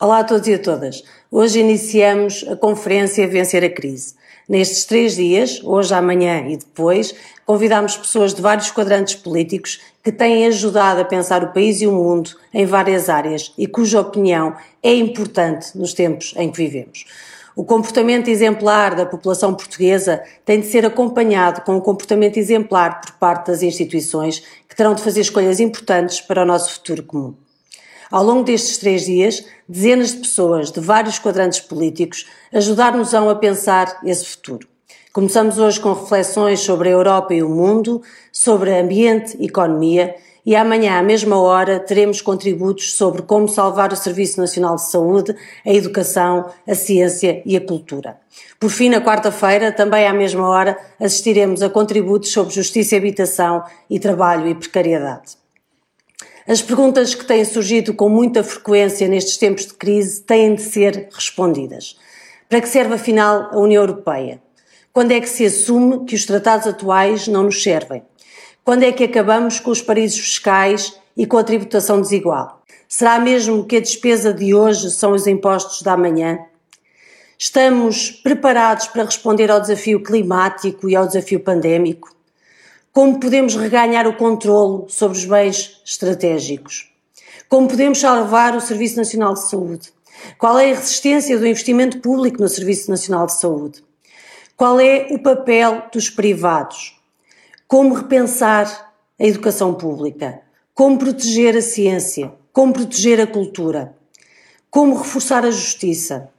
Olá a todos e a todas. Hoje iniciamos a conferência Vencer a Crise. Nestes três dias, hoje, amanhã e depois, convidamos pessoas de vários quadrantes políticos que têm ajudado a pensar o país e o mundo em várias áreas e cuja opinião é importante nos tempos em que vivemos. O comportamento exemplar da população portuguesa tem de ser acompanhado com um comportamento exemplar por parte das instituições que terão de fazer escolhas importantes para o nosso futuro comum. Ao longo destes três dias, dezenas de pessoas de vários quadrantes políticos ajudaram-nos a pensar esse futuro. Começamos hoje com reflexões sobre a Europa e o mundo, sobre ambiente e economia, e amanhã, à mesma hora, teremos contributos sobre como salvar o Serviço Nacional de Saúde, a educação, a ciência e a cultura. Por fim, na quarta-feira, também à mesma hora, assistiremos a contributos sobre justiça e habitação e trabalho e precariedade. As perguntas que têm surgido com muita frequência nestes tempos de crise têm de ser respondidas. Para que serve afinal a União Europeia? Quando é que se assume que os tratados atuais não nos servem? Quando é que acabamos com os paraísos fiscais e com a tributação desigual? Será mesmo que a despesa de hoje são os impostos da manhã? Estamos preparados para responder ao desafio climático e ao desafio pandémico? Como podemos reganhar o controlo sobre os bens estratégicos? Como podemos salvar o Serviço Nacional de Saúde? Qual é a resistência do investimento público no Serviço Nacional de Saúde? Qual é o papel dos privados? Como repensar a educação pública? Como proteger a ciência? Como proteger a cultura? Como reforçar a justiça?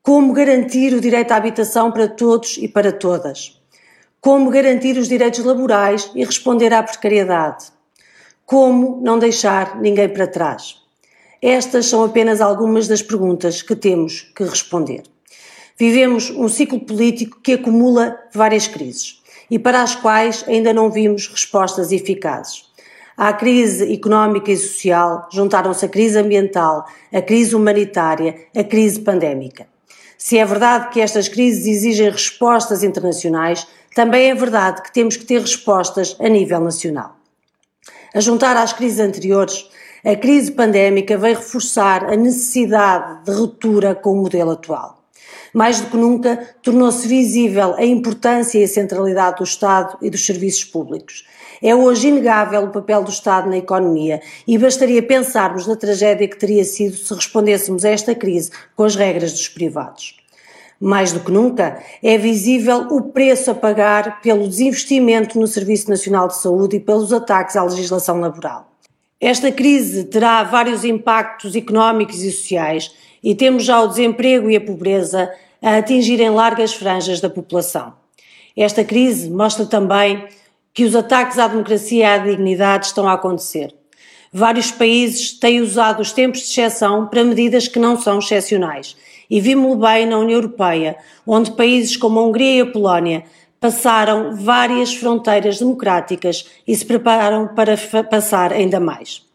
Como garantir o direito à habitação para todos e para todas? Como garantir os direitos laborais e responder à precariedade? Como não deixar ninguém para trás? Estas são apenas algumas das perguntas que temos que responder. Vivemos um ciclo político que acumula várias crises e para as quais ainda não vimos respostas eficazes. À crise económica e social juntaram-se a crise ambiental, a crise humanitária, a crise pandémica. Se é verdade que estas crises exigem respostas internacionais, também é verdade que temos que ter respostas a nível nacional. A juntar às crises anteriores, a crise pandémica veio reforçar a necessidade de ruptura com o modelo atual. Mais do que nunca, tornou-se visível a importância e a centralidade do Estado e dos serviços públicos. É hoje inegável o papel do Estado na economia e bastaria pensarmos na tragédia que teria sido se respondêssemos a esta crise com as regras dos privados mais do que nunca, é visível o preço a pagar pelo desinvestimento no Serviço Nacional de Saúde e pelos ataques à legislação laboral. Esta crise terá vários impactos económicos e sociais e temos já o desemprego e a pobreza a atingirem largas franjas da população. Esta crise mostra também que os ataques à democracia e à dignidade estão a acontecer. Vários países têm usado os tempos de exceção para medidas que não são excepcionais e vimos-lo bem na União Europeia, onde países como a Hungria e a Polónia passaram várias fronteiras democráticas e se prepararam para passar ainda mais.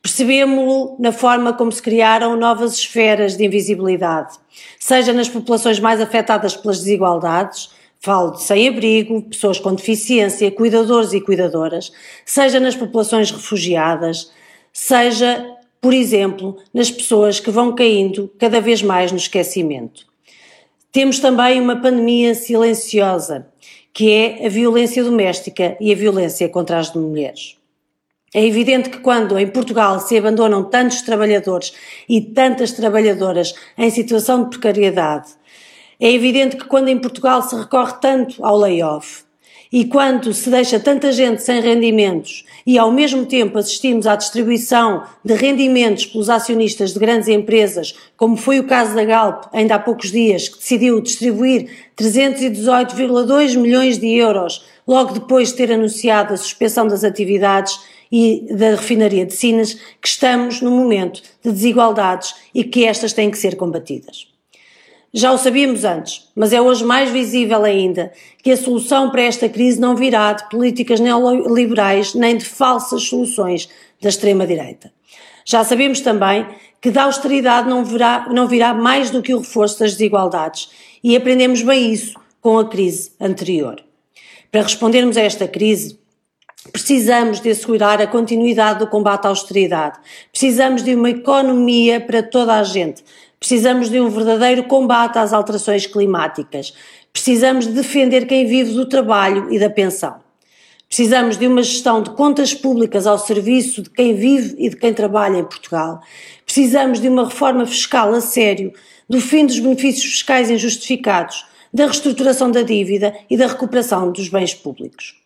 Percebemos-lo na forma como se criaram novas esferas de invisibilidade, seja nas populações mais afetadas pelas desigualdades, falo de sem-abrigo, pessoas com deficiência, cuidadores e cuidadoras, seja nas populações refugiadas, seja por exemplo, nas pessoas que vão caindo cada vez mais no esquecimento. Temos também uma pandemia silenciosa, que é a violência doméstica e a violência contra as mulheres. É evidente que quando em Portugal se abandonam tantos trabalhadores e tantas trabalhadoras em situação de precariedade, é evidente que quando em Portugal se recorre tanto ao layoff, e quando se deixa tanta gente sem rendimentos e ao mesmo tempo assistimos à distribuição de rendimentos pelos acionistas de grandes empresas, como foi o caso da Galp ainda há poucos dias, que decidiu distribuir 318,2 milhões de euros logo depois de ter anunciado a suspensão das atividades e da refinaria de Sines, que estamos num momento de desigualdades e que estas têm que ser combatidas. Já o sabíamos antes, mas é hoje mais visível ainda que a solução para esta crise não virá de políticas neoliberais nem de falsas soluções da extrema-direita. Já sabemos também que da austeridade não virá, não virá mais do que o reforço das desigualdades e aprendemos bem isso com a crise anterior. Para respondermos a esta crise, Precisamos de assegurar a continuidade do combate à austeridade. Precisamos de uma economia para toda a gente. Precisamos de um verdadeiro combate às alterações climáticas. Precisamos de defender quem vive do trabalho e da pensão. Precisamos de uma gestão de contas públicas ao serviço de quem vive e de quem trabalha em Portugal. Precisamos de uma reforma fiscal a sério, do fim dos benefícios fiscais injustificados, da reestruturação da dívida e da recuperação dos bens públicos.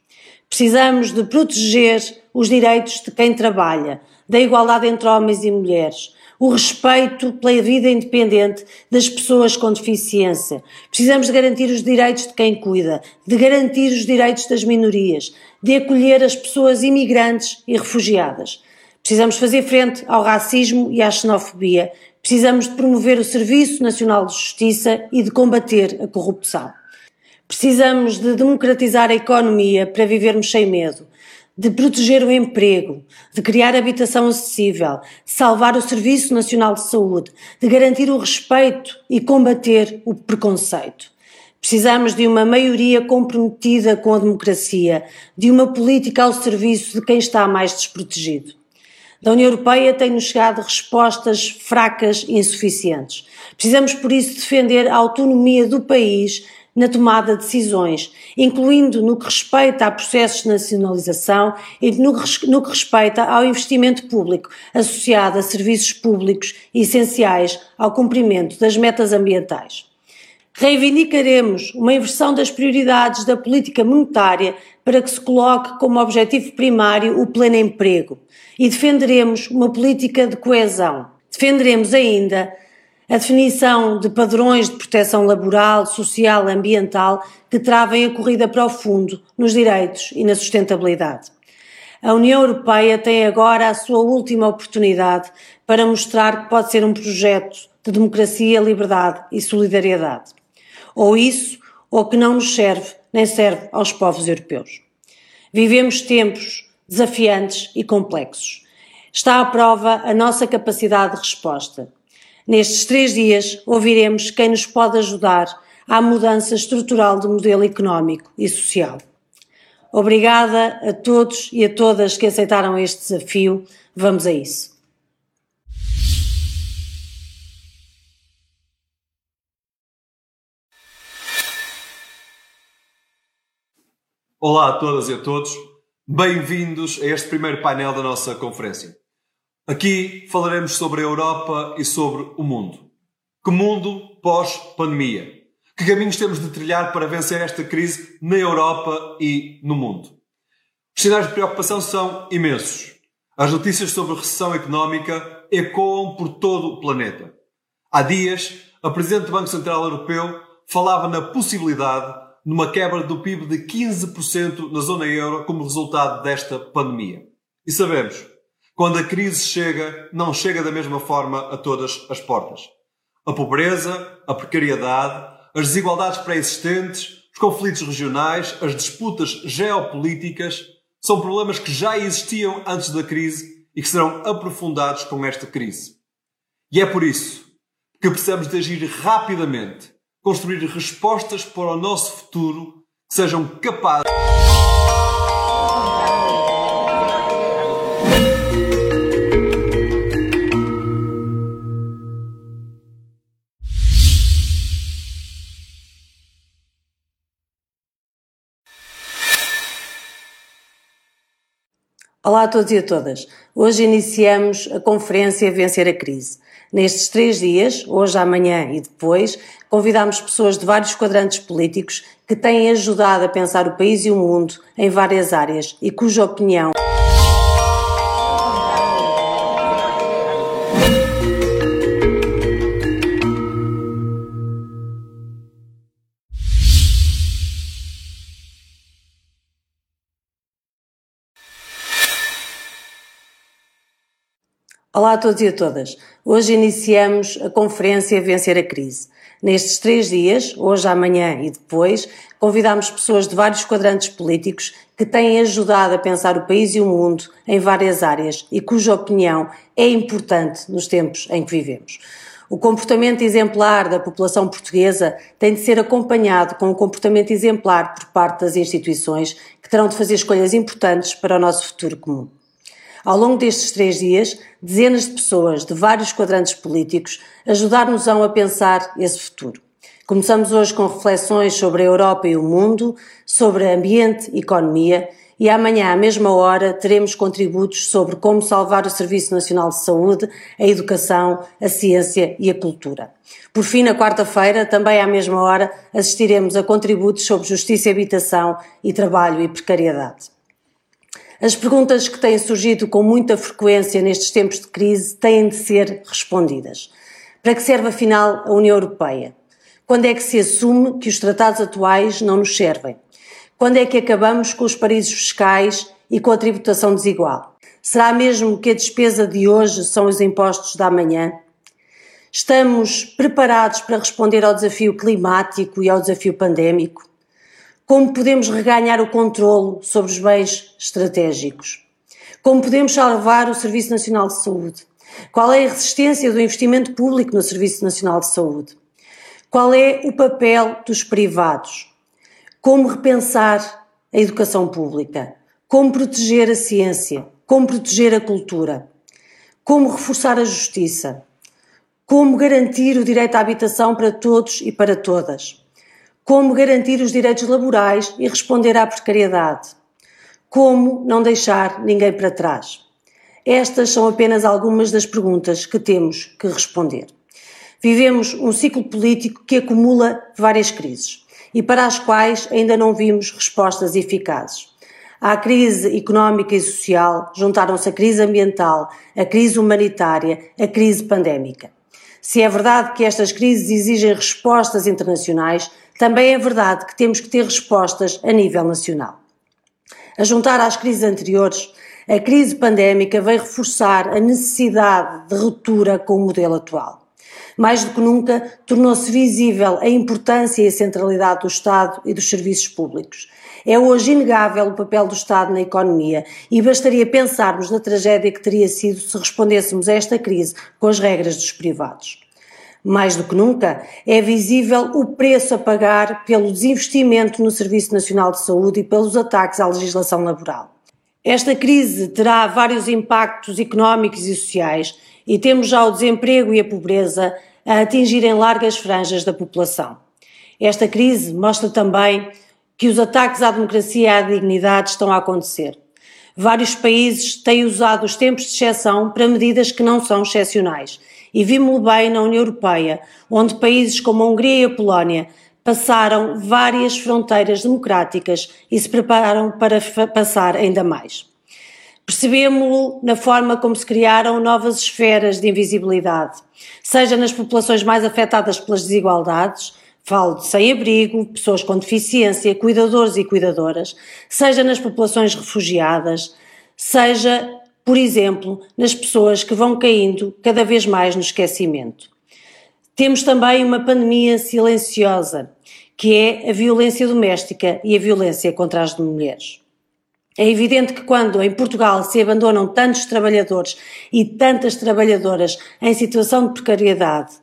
Precisamos de proteger os direitos de quem trabalha, da igualdade entre homens e mulheres, o respeito pela vida independente das pessoas com deficiência. Precisamos de garantir os direitos de quem cuida, de garantir os direitos das minorias, de acolher as pessoas imigrantes e refugiadas. Precisamos fazer frente ao racismo e à xenofobia. Precisamos de promover o Serviço Nacional de Justiça e de combater a corrupção. Precisamos de democratizar a economia para vivermos sem medo, de proteger o emprego, de criar habitação acessível, de salvar o Serviço Nacional de Saúde, de garantir o respeito e combater o preconceito. Precisamos de uma maioria comprometida com a democracia, de uma política ao serviço de quem está mais desprotegido. Da União Europeia têm-nos chegado respostas fracas e insuficientes. Precisamos, por isso, defender a autonomia do país na tomada de decisões, incluindo no que respeita a processos de nacionalização e no, que respeita ao investimento público associado a serviços públicos essenciais ao cumprimento das metas ambientais. Reivindicaremos uma inversão das prioridades da política monetária para que se coloque como objetivo primário o pleno emprego e defenderemos uma política de coesão. Defenderemos ainda a definição de padrões de proteção laboral, social, ambiental que travem a corrida para o fundo nos direitos e na sustentabilidade. A União Europeia tem agora a sua última oportunidade para mostrar que pode ser um projeto de democracia, liberdade e solidariedade. Ou isso, ou que não nos serve, nem serve aos povos europeus. Vivemos tempos desafiantes e complexos. Está à prova a nossa capacidade de resposta Nestes três dias, ouviremos quem nos pode ajudar à mudança estrutural do modelo económico e social. Obrigada a todos e a todas que aceitaram este desafio. Vamos a isso. Olá a todas e a todos. Bem-vindos a este primeiro painel da nossa conferência. Aqui falaremos sobre a Europa e sobre o mundo. Que mundo pós-pandemia? Que caminhos temos de trilhar para vencer esta crise na Europa e no mundo? Os sinais de preocupação são imensos. As notícias sobre recessão económica ecoam por todo o planeta. Há dias, a Presidente do Banco Central Europeu falava na possibilidade numa quebra do PIB de 15% na zona euro como resultado desta pandemia. E sabemos, quando a crise chega, não chega da mesma forma a todas as portas. A pobreza, a precariedade, as desigualdades pré-existentes, os conflitos regionais, as disputas geopolíticas são problemas que já existiam antes da crise e que serão aprofundados com esta crise. E é por isso que precisamos de agir rapidamente, construir respostas para o nosso futuro que sejam capazes. Olá a todos e a todas. Hoje iniciamos a conferência Vencer a Crise. Nestes três dias, hoje, amanhã e depois, convidamos pessoas de vários quadrantes políticos que têm ajudado a pensar o país e o mundo em várias áreas e cuja opinião Olá a todos e a todas. Hoje iniciamos a conferência Vencer a Crise. Nestes três dias, hoje, amanhã e depois, convidamos pessoas de vários quadrantes políticos que têm ajudado a pensar o país e o mundo em várias áreas e cuja opinião é importante nos tempos em que vivemos. O comportamento exemplar da população portuguesa tem de ser acompanhado com um comportamento exemplar por parte das instituições que terão de fazer escolhas importantes para o nosso futuro comum. Ao longo destes três dias, dezenas de pessoas de vários quadrantes políticos ajudaram-nos a pensar esse futuro. Começamos hoje com reflexões sobre a Europa e o mundo, sobre ambiente e economia, e amanhã, à mesma hora, teremos contributos sobre como salvar o Serviço Nacional de Saúde, a educação, a ciência e a cultura. Por fim, na quarta-feira, também à mesma hora, assistiremos a contributos sobre justiça e habitação e trabalho e precariedade. As perguntas que têm surgido com muita frequência nestes tempos de crise têm de ser respondidas. Para que serve afinal a União Europeia? Quando é que se assume que os tratados atuais não nos servem? Quando é que acabamos com os paraísos fiscais e com a tributação desigual? Será mesmo que a despesa de hoje são os impostos da manhã? Estamos preparados para responder ao desafio climático e ao desafio pandémico? Como podemos reganhar o controlo sobre os bens estratégicos? Como podemos salvar o Serviço Nacional de Saúde? Qual é a resistência do investimento público no Serviço Nacional de Saúde? Qual é o papel dos privados? Como repensar a educação pública? Como proteger a ciência? Como proteger a cultura? Como reforçar a justiça? Como garantir o direito à habitação para todos e para todas? Como garantir os direitos laborais e responder à precariedade? Como não deixar ninguém para trás? Estas são apenas algumas das perguntas que temos que responder. Vivemos um ciclo político que acumula várias crises e para as quais ainda não vimos respostas eficazes. À crise económica e social juntaram-se a crise ambiental, a crise humanitária, a crise pandémica. Se é verdade que estas crises exigem respostas internacionais, também é verdade que temos que ter respostas a nível nacional. A juntar às crises anteriores, a crise pandémica veio reforçar a necessidade de ruptura com o modelo atual. Mais do que nunca, tornou-se visível a importância e a centralidade do Estado e dos serviços públicos. É hoje inegável o papel do Estado na economia e bastaria pensarmos na tragédia que teria sido se respondêssemos a esta crise com as regras dos privados mais do que nunca, é visível o preço a pagar pelo desinvestimento no Serviço Nacional de Saúde e pelos ataques à legislação laboral. Esta crise terá vários impactos económicos e sociais e temos já o desemprego e a pobreza a atingirem largas franjas da população. Esta crise mostra também que os ataques à democracia e à dignidade estão a acontecer. Vários países têm usado os tempos de exceção para medidas que não são excepcionais e vimos-lo bem na União Europeia, onde países como a Hungria e a Polónia passaram várias fronteiras democráticas e se prepararam para passar ainda mais. Percebemos-lo na forma como se criaram novas esferas de invisibilidade, seja nas populações mais afetadas pelas desigualdades, falo de sem-abrigo, pessoas com deficiência, cuidadores e cuidadoras, seja nas populações refugiadas, seja por exemplo, nas pessoas que vão caindo cada vez mais no esquecimento. Temos também uma pandemia silenciosa, que é a violência doméstica e a violência contra as mulheres. É evidente que quando em Portugal se abandonam tantos trabalhadores e tantas trabalhadoras em situação de precariedade,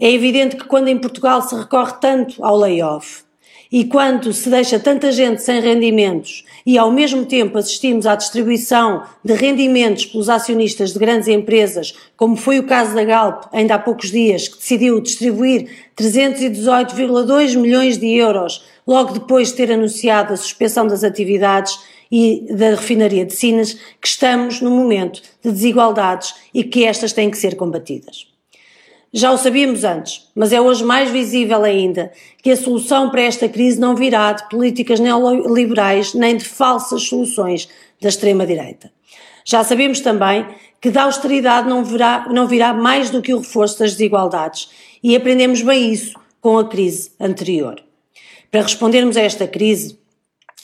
é evidente que quando em Portugal se recorre tanto ao layoff, e quando se deixa tanta gente sem rendimentos e ao mesmo tempo assistimos à distribuição de rendimentos pelos acionistas de grandes empresas, como foi o caso da Galp ainda há poucos dias, que decidiu distribuir 318,2 milhões de euros logo depois de ter anunciado a suspensão das atividades e da refinaria de Sines, que estamos num momento de desigualdades e que estas têm que ser combatidas. Já o sabíamos antes, mas é hoje mais visível ainda que a solução para esta crise não virá de políticas neoliberais nem de falsas soluções da extrema-direita. Já sabemos também que da austeridade não virá, não virá mais do que o reforço das desigualdades e aprendemos bem isso com a crise anterior. Para respondermos a esta crise,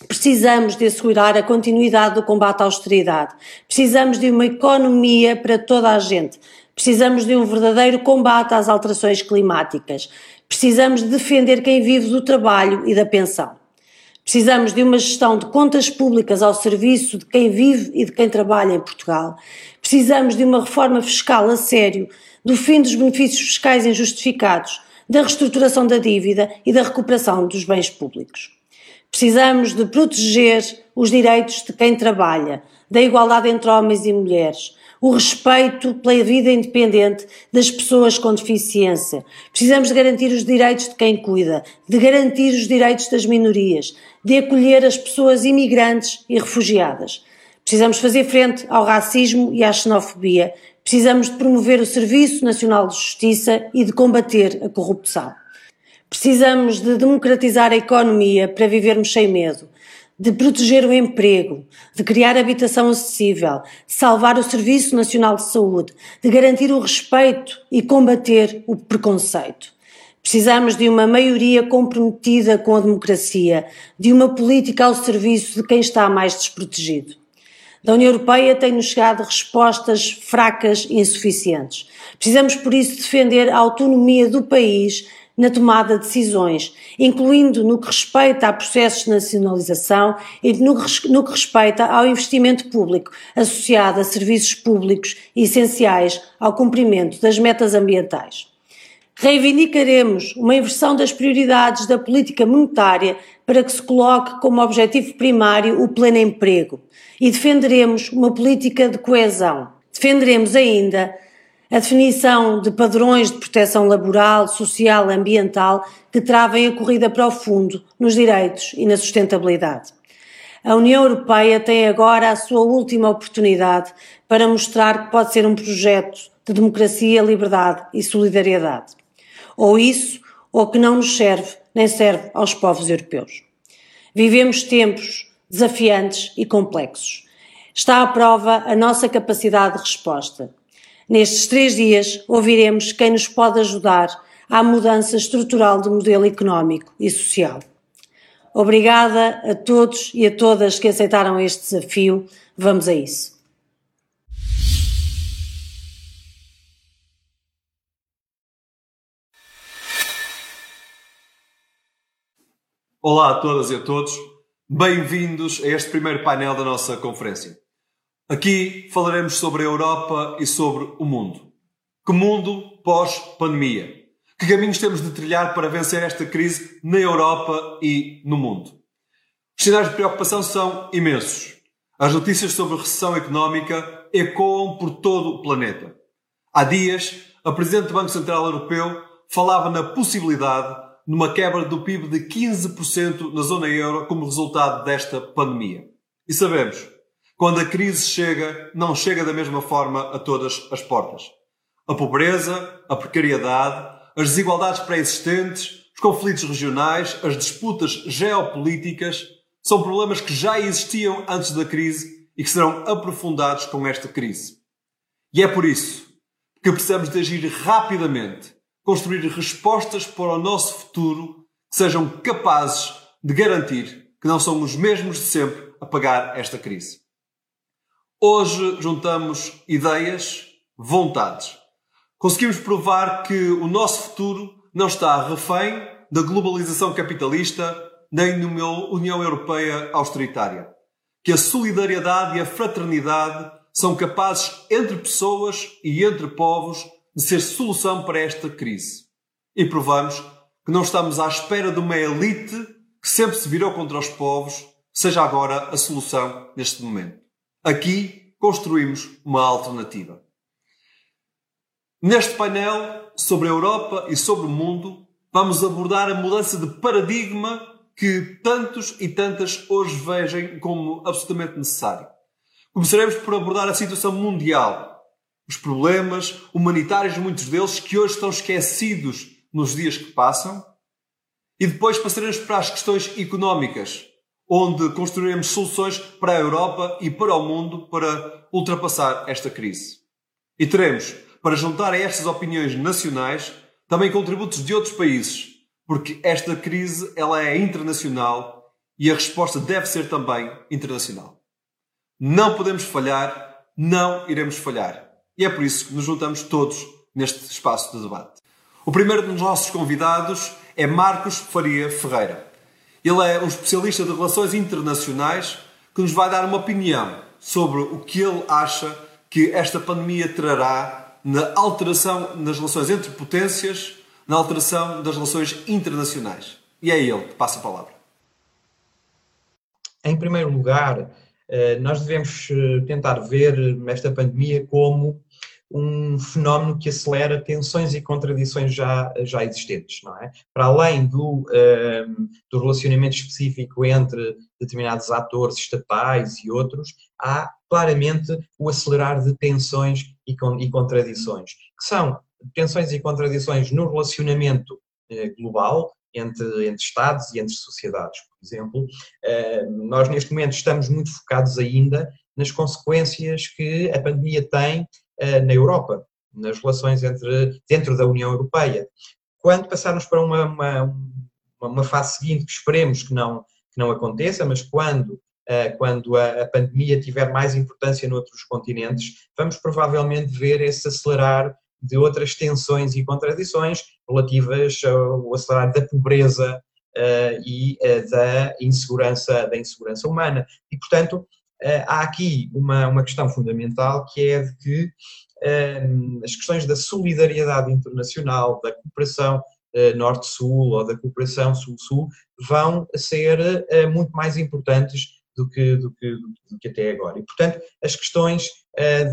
Precisamos de assegurar a continuidade do combate à austeridade. Precisamos de uma economia para toda a gente. Precisamos de um verdadeiro combate às alterações climáticas. Precisamos de defender quem vive do trabalho e da pensão. Precisamos de uma gestão de contas públicas ao serviço de quem vive e de quem trabalha em Portugal. Precisamos de uma reforma fiscal a sério, do fim dos benefícios fiscais injustificados, da reestruturação da dívida e da recuperação dos bens públicos. Precisamos de proteger os direitos de quem trabalha, da igualdade entre homens e mulheres, o respeito pela vida independente das pessoas com deficiência. Precisamos de garantir os direitos de quem cuida, de garantir os direitos das minorias, de acolher as pessoas imigrantes e refugiadas. Precisamos fazer frente ao racismo e à xenofobia. Precisamos de promover o Serviço Nacional de Justiça e de combater a corrupção. Precisamos de democratizar a economia para vivermos sem medo de proteger o emprego, de criar habitação acessível, de salvar o Serviço Nacional de Saúde, de garantir o respeito e combater o preconceito. Precisamos de uma maioria comprometida com a democracia, de uma política ao serviço de quem está mais desprotegido. Da União Europeia têm-nos chegado respostas fracas e insuficientes. Precisamos, por isso, defender a autonomia do país na tomada de decisões, incluindo no que respeita a processos de nacionalização e no, que respeita ao investimento público associado a serviços públicos essenciais ao cumprimento das metas ambientais. Reivindicaremos uma inversão das prioridades da política monetária para que se coloque como objetivo primário o pleno emprego e defenderemos uma política de coesão. Defenderemos ainda a definição de padrões de proteção laboral, social, ambiental que travem a corrida para o fundo nos direitos e na sustentabilidade. A União Europeia tem agora a sua última oportunidade para mostrar que pode ser um projeto de democracia, liberdade e solidariedade. Ou isso, ou que não nos serve, nem serve aos povos europeus. Vivemos tempos desafiantes e complexos. Está à prova a nossa capacidade de resposta Nestes três dias, ouviremos quem nos pode ajudar à mudança estrutural do modelo económico e social. Obrigada a todos e a todas que aceitaram este desafio. Vamos a isso. Olá a todas e a todos. Bem-vindos a este primeiro painel da nossa conferência. Aqui falaremos sobre a Europa e sobre o mundo. Que mundo pós-pandemia? Que caminhos temos de trilhar para vencer esta crise na Europa e no mundo? Os sinais de preocupação são imensos. As notícias sobre recessão económica ecoam por todo o planeta. Há dias, a Presidente do Banco Central Europeu falava na possibilidade de uma quebra do PIB de 15% na zona euro como resultado desta pandemia. E sabemos, quando a crise chega, não chega da mesma forma a todas as portas. A pobreza, a precariedade, as desigualdades pré-existentes, os conflitos regionais, as disputas geopolíticas são problemas que já existiam antes da crise e que serão aprofundados com esta crise. E é por isso que precisamos de agir rapidamente, construir respostas para o nosso futuro que sejam capazes de garantir que não são os mesmos de sempre a pagar esta crise. Hoje juntamos ideias, vontades. Conseguimos provar que o nosso futuro não está refém da globalização capitalista nem numa União Europeia austeritária. Que a solidariedade e a fraternidade são capazes entre pessoas e entre povos de ser solução para esta crise. E provamos que não estamos à espera de uma elite que sempre se virou contra os povos, seja agora a solução neste momento. Aqui construímos uma alternativa. Neste painel sobre a Europa e sobre o mundo, vamos abordar a mudança de paradigma que tantos e tantas hoje veem como absolutamente necessário. Começaremos por abordar a situação mundial, os problemas humanitários, muitos deles que hoje estão esquecidos nos dias que passam, e depois passaremos para as questões económicas, onde construiremos soluções para a Europa e para o mundo para ultrapassar esta crise. E teremos, para juntar a estas opiniões nacionais, também contributos de outros países, porque esta crise ela é internacional e a resposta deve ser também internacional. Não podemos falhar, não iremos falhar. E é por isso que nos juntamos todos neste espaço de debate. O primeiro dos nossos convidados é Marcos Faria Ferreira. Ele é um especialista de relações internacionais que nos vai dar uma opinião sobre o que ele acha que esta pandemia trará na alteração nas relações entre potências, na alteração das relações internacionais. E é ele que passa a palavra. Em primeiro lugar, nós devemos tentar ver esta pandemia como um fenómeno que acelera tensões e contradições já, já existentes, não é? Para além do, um, do relacionamento específico entre determinados atores estatais e outros, há claramente o acelerar de tensões e, con e contradições, que são tensões e contradições no relacionamento eh, global, entre, entre Estados e entre sociedades, por exemplo. Uh, nós, neste momento, estamos muito focados ainda nas consequências que a pandemia tem na Europa, nas relações entre, dentro da União Europeia. Quando passarmos para uma, uma, uma fase seguinte, que esperemos que não, que não aconteça, mas quando, eh, quando a, pandemia tiver mais importância noutros continentes, vamos provavelmente ver esse acelerar de outras tensões e contradições relativas ao acelerar da pobreza uh, e da insegurança da insegurança humana e portanto eh, há aqui uma, uma questão fundamental que é de que eh, as questões da solidariedade internacional, da cooperação uh, norte-sul ou da cooperação sul-sul vão ser muito mais importantes do que, do, que, do que até agora. E, portanto, as questões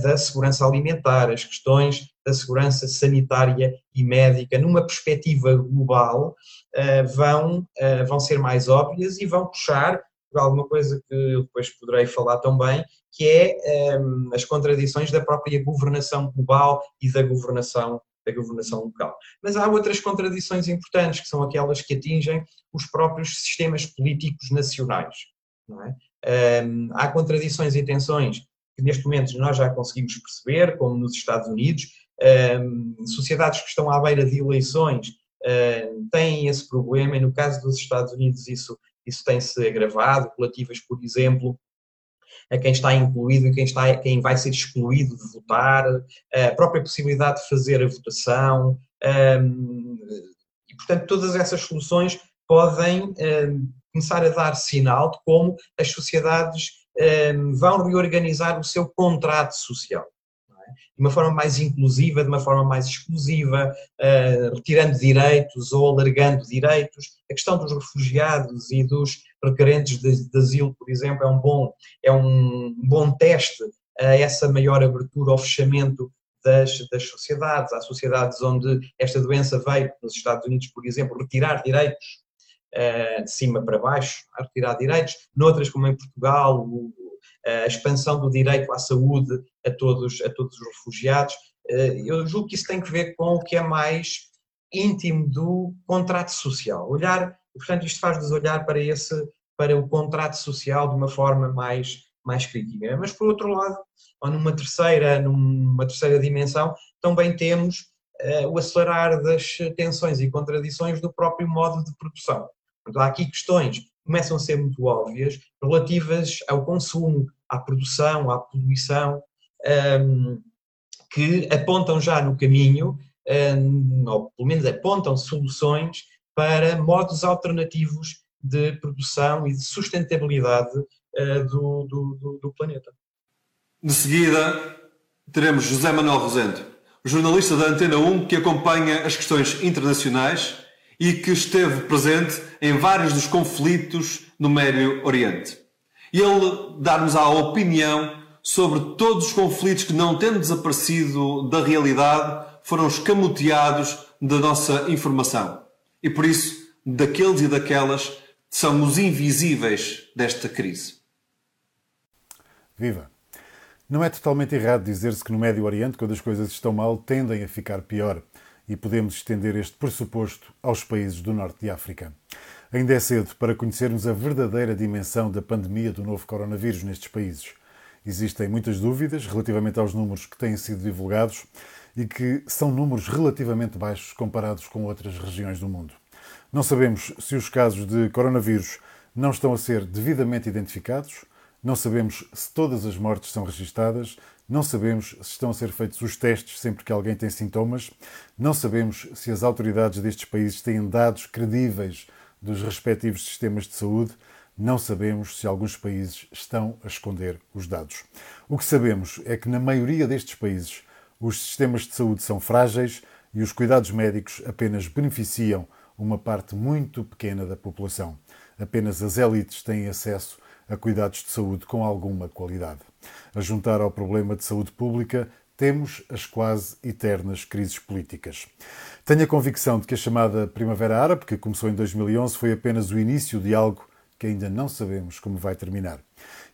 da segurança alimentar, as questões da segurança sanitária e médica, numa perspectiva global, vão, vão ser mais óbvias e vão puxar alguma coisa que eu depois poderei falar também, que é um, as contradições da própria governação global e da governação da governação local. Mas há outras contradições importantes, que são aquelas que atingem os próprios sistemas políticos nacionais. É? Um, há contradições e tensões que neste momento nós já conseguimos perceber, como nos Estados Unidos, um, sociedades que estão à beira de eleições têm esse problema, e no caso dos Estados Unidos isso isso tem-se agravado, relativas, por exemplo, a quem está incluído e quem, está, quem vai ser excluído de votar, a própria possibilidade de fazer a votação, um, e portanto todas essas soluções podem um, começar a dar sinal de como as sociedades um, vão reorganizar o seu contrato social de uma forma mais inclusiva, de uma forma mais exclusiva, uh, retirando direitos ou alargando direitos. A questão dos refugiados e dos requerentes de, de asilo, por exemplo, é um bom, é um bom teste a essa maior abertura ao fechamento das, das, sociedades. Há sociedades onde esta doença veio, nos Estados Unidos, por exemplo, retirar direitos uh, de cima para baixo, a retirar direitos. Noutras, como em Portugal, o, a expansão do direito à saúde a todos, a todos os refugiados. Eh, eu julgo que isso tem que ver com o que é mais íntimo do contrato social. Olhar, portanto, isto faz-nos olhar para esse, para o contrato social de uma forma mais, mais crítica. Mas por outro lado, ou numa terceira, numa terceira dimensão, também temos uh, o acelerar das tensões e contradições do próprio modo de produção. Portanto, há aqui questões que começam a ser muito óbvias relativas ao consumo, à produção, à poluição, um, que apontam já no caminho, um, ou pelo menos apontam soluções para modos alternativos de produção e de sustentabilidade uh, do, do, do, planeta. De seguida, teremos José Manuel Rosendo, jornalista da Antena 1 que acompanha as questões internacionais e que esteve presente em vários dos conflitos no Médio Oriente ele dar-nos a opinião sobre todos os conflitos que, não tendo desaparecido da realidade, foram escamoteados da nossa informação. E por isso, daqueles e daquelas são os invisíveis desta crise. Viva! Não é totalmente errado dizer-se que no Médio Oriente, quando as coisas estão mal, tendem a ficar pior. E podemos estender este pressuposto aos países do norte de África. Ainda é cedo para conhecermos a verdadeira dimensão da pandemia do novo coronavírus nestes países. Existem muitas dúvidas relativamente aos números que têm sido divulgados e que são números relativamente baixos comparados com outras regiões do mundo. Não sabemos se os casos de coronavírus não estão a ser devidamente identificados, não sabemos se todas as mortes são registadas, não sabemos se estão a ser feitos os testes sempre que alguém tem sintomas, não sabemos se as autoridades destes países têm dados credíveis dos respectivos sistemas de saúde, não sabemos se alguns países estão a esconder os dados. O que sabemos é que, na maioria destes países, os sistemas de saúde são frágeis e os cuidados médicos apenas beneficiam uma parte muito pequena da população. Apenas as élites têm acesso a cuidados de saúde com alguma qualidade. A juntar ao problema de saúde pública, temos as quase eternas crises políticas. Tenho a convicção de que a chamada Primavera Árabe, que começou em 2011, foi apenas o início de algo que ainda não sabemos como vai terminar.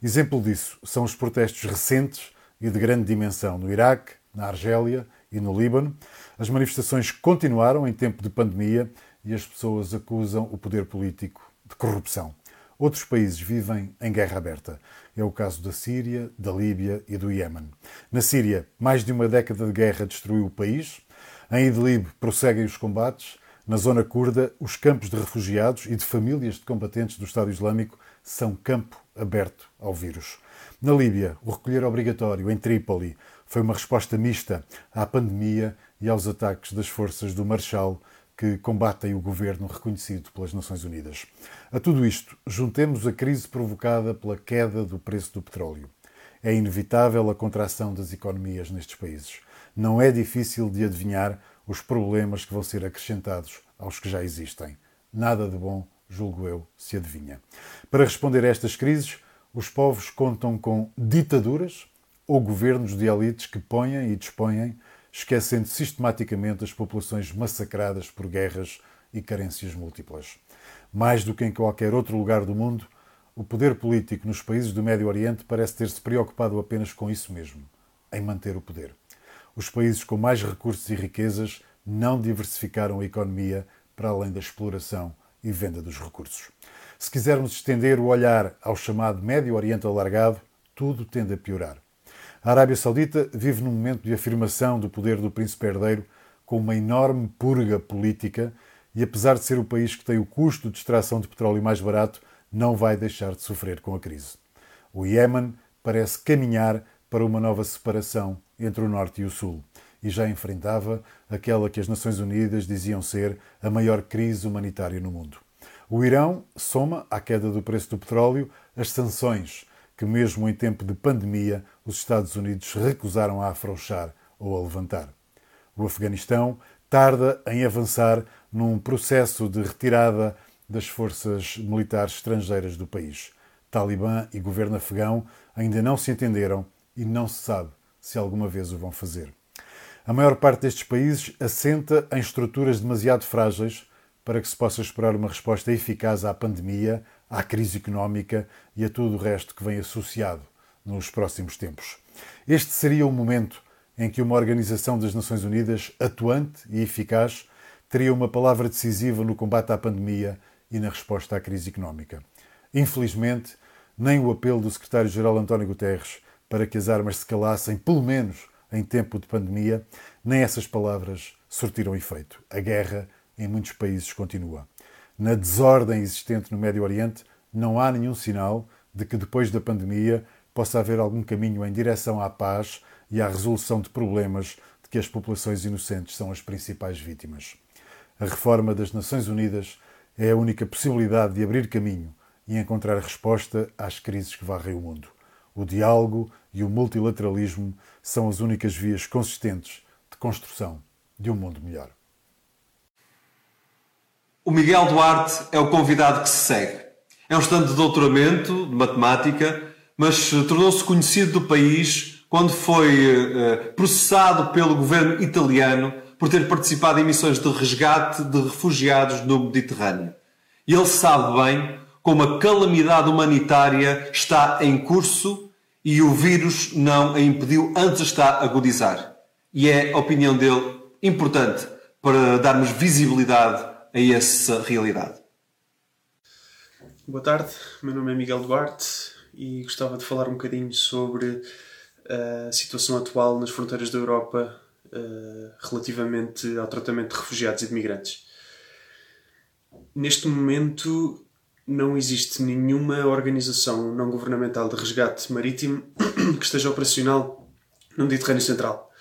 Exemplo disso são os protestos recentes e de grande dimensão no Iraque, na Argélia e no Líbano. As manifestações continuaram em tempo de pandemia e as pessoas acusam o poder político de corrupção. Outros países vivem em guerra aberta. É o caso da Síria, da Líbia e do Iémen. Na Síria, mais de uma década de guerra destruiu o país. Em Idlib prosseguem os combates. Na zona curda, os campos de refugiados e de famílias de combatentes do Estado Islâmico são campo aberto ao vírus. Na Líbia, o recolher obrigatório em Trípoli foi uma resposta mista à pandemia e aos ataques das forças do Marshal que combatem o governo reconhecido pelas Nações Unidas. A tudo isto, juntemos a crise provocada pela queda do preço do petróleo. É inevitável a contração das economias nestes países. Não é difícil de adivinhar os problemas que vão ser acrescentados aos que já existem. Nada de bom, julgo eu, se adivinha. Para responder a estas crises, os povos contam com ditaduras ou governos de elites que ponham e dispõem esquecendo sistematicamente as populações massacradas por guerras e carências múltiplas. Mais do que em qualquer outro lugar do mundo, o poder político nos países do Médio Oriente parece ter-se preocupado apenas com isso mesmo, em manter o poder. Os países com mais recursos e riquezas não diversificaram a economia para além da exploração e venda dos recursos. Se quisermos estender o olhar ao chamado Médio Oriente alargado, tudo tende a piorar. A Arábia Saudita vive num momento de afirmação do poder do príncipe herdeiro com uma enorme purga política e, apesar de ser o país que tem o custo de extração de petróleo mais barato, não vai deixar de sofrer com a crise. O Iémen parece caminhar para uma nova separação entre o Norte e o Sul e já enfrentava aquela que as Nações Unidas diziam ser a maior crise humanitária no mundo. O Irão soma à queda do preço do petróleo as sanções que, mesmo em tempo de pandemia, os Estados Unidos recusaram a afrouxar ou a levantar. O Afeganistão tarda em avançar num processo de retirada das forças militares estrangeiras do país. Talibã e governo afegão ainda não se entenderam e não se sabe se alguma vez o vão fazer. A maior parte destes países assenta em estruturas demasiado frágeis para que se possa esperar uma resposta eficaz à pandemia, à crise económica e a tudo o resto que vem associado nos próximos tempos. Este seria o momento em que uma organização das Nações Unidas atuante e eficaz teria uma palavra decisiva no combate à pandemia e na resposta à crise económica. Infelizmente, nem o apelo do secretário-geral António Guterres para que as armas se calassem, pelo menos em tempo de pandemia, nem essas palavras surtiram efeito. A guerra em muitos países continua. Na desordem existente no Médio Oriente, não há nenhum sinal de que depois da pandemia possa haver algum caminho em direção à paz e à resolução de problemas de que as populações inocentes são as principais vítimas. A reforma das Nações Unidas é a única possibilidade de abrir caminho e encontrar resposta às crises que varrem o mundo. O diálogo e o multilateralismo são as únicas vias consistentes de construção de um mundo melhor. O Miguel Duarte é o convidado que se segue. É um estudante de doutoramento de matemática mas tornou-se conhecido do país quando foi uh, processado pelo governo italiano por ter participado em missões de resgate de refugiados no Mediterrâneo. E ele sabe bem como a calamidade humanitária está em curso e o vírus não a impediu, antes está a agudizar. E é a opinião dele importante para darmos visibilidade a essa realidade. Boa tarde, meu nome é Miguel Duarte, e gostava de falar um bocadinho sobre a situação atual nas fronteiras da Europa uh, relativamente ao tratamento de refugiados e de migrantes. Neste momento não existe nenhuma organização não governamental de resgate marítimo que esteja operacional no Mediterrâneo Central.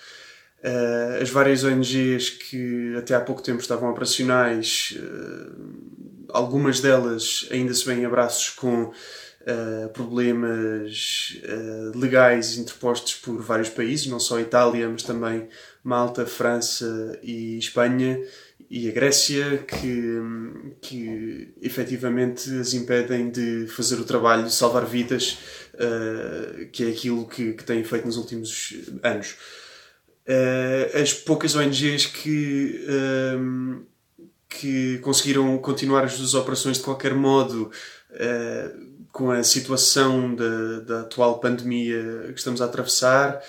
Uh, as várias ONGs que até há pouco tempo estavam operacionais, uh, algumas delas ainda se vêem abraços com uh, problemas legais interpostos por vários países, não só Itália, mas também Malta, França e Espanha, e a Grécia que, que efetivamente as impedem de fazer o trabalho de salvar vidas, uh, que é aquilo que, que têm feito nos últimos anos. Uh, as poucas ONGs que, uh, que conseguiram continuar as suas operações de qualquer modo com a situação da, da atual pandemia que estamos a atravessar,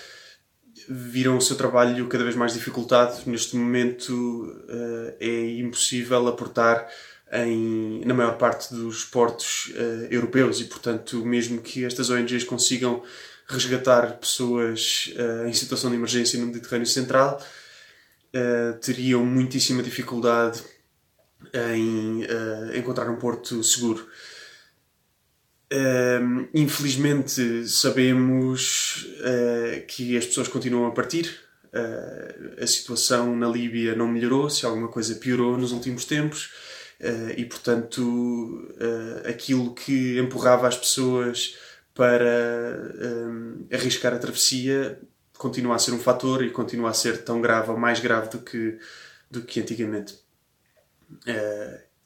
viram o seu trabalho cada vez mais dificultado. Neste momento uh, é impossível aportar em, na maior parte dos portos uh, europeus e, portanto, mesmo que estas ONGs consigam resgatar pessoas uh, em situação de emergência no Mediterrâneo Central, teriam muitíssima dificuldade em encontrar um porto seguro. Infelizmente sabemos uh, que as pessoas continuam a partir. Uh, a situação na Líbia não melhorou, se alguma coisa piorou nos últimos tempos. Eh, e portanto, aquilo que empurrava as pessoas para arriscar a travessia continua a ser um fator e continua a ser tão grave ou mais grave do que, do que antigamente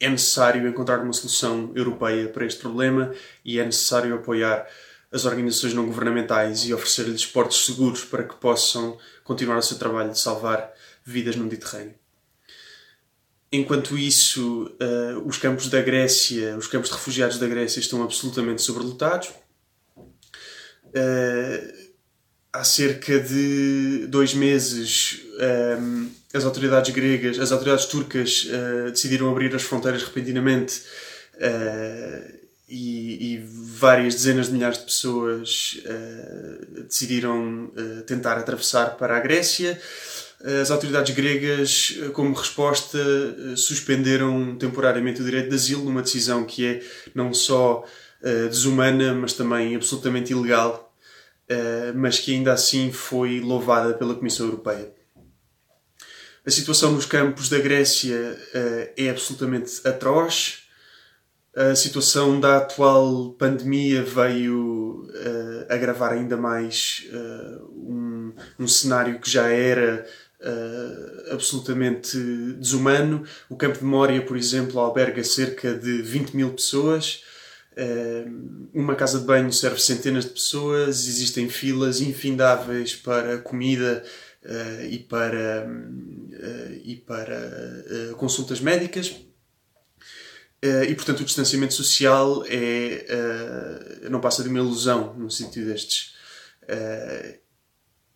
é necessário encontrar uma solução europeia para este problema e é necessário apoiar as organizações não governamentais e oferecer-lhes portos seguros para que possam continuar o seu trabalho de salvar vidas no Mediterrâneo. Enquanto isso, uh, os campos da Grécia, os campos de refugiados da Grécia estão absolutamente sobrelotados. Uh, há cerca de dois meses, eh, as autoridades gregas, as autoridades turcas uh, decidiram abrir as fronteiras repentinamente uh, e, e, várias dezenas de milhares de pessoas uh, decidiram tentar atravessar para a Grécia. As autoridades gregas, como resposta, suspenderam temporariamente o direito de asilo, numa decisão que é não só desumana, mas também absolutamente ilegal, mas que ainda assim foi louvada pela Comissão Europeia. A situação nos campos da Grécia uh, é absolutamente atroz. A situação da atual pandemia veio uh, agravar ainda mais uh, um, um, cenário que já era absolutamente desumano. O campo de Moria, por exemplo, alberga cerca de 20 mil pessoas. uma casa de banho serve centenas de pessoas, existem filas infindáveis para comida uh, e para, uh, e para uh, consultas médicas. e, portanto, o distanciamento social é, não passa de uma ilusão no sentido destes.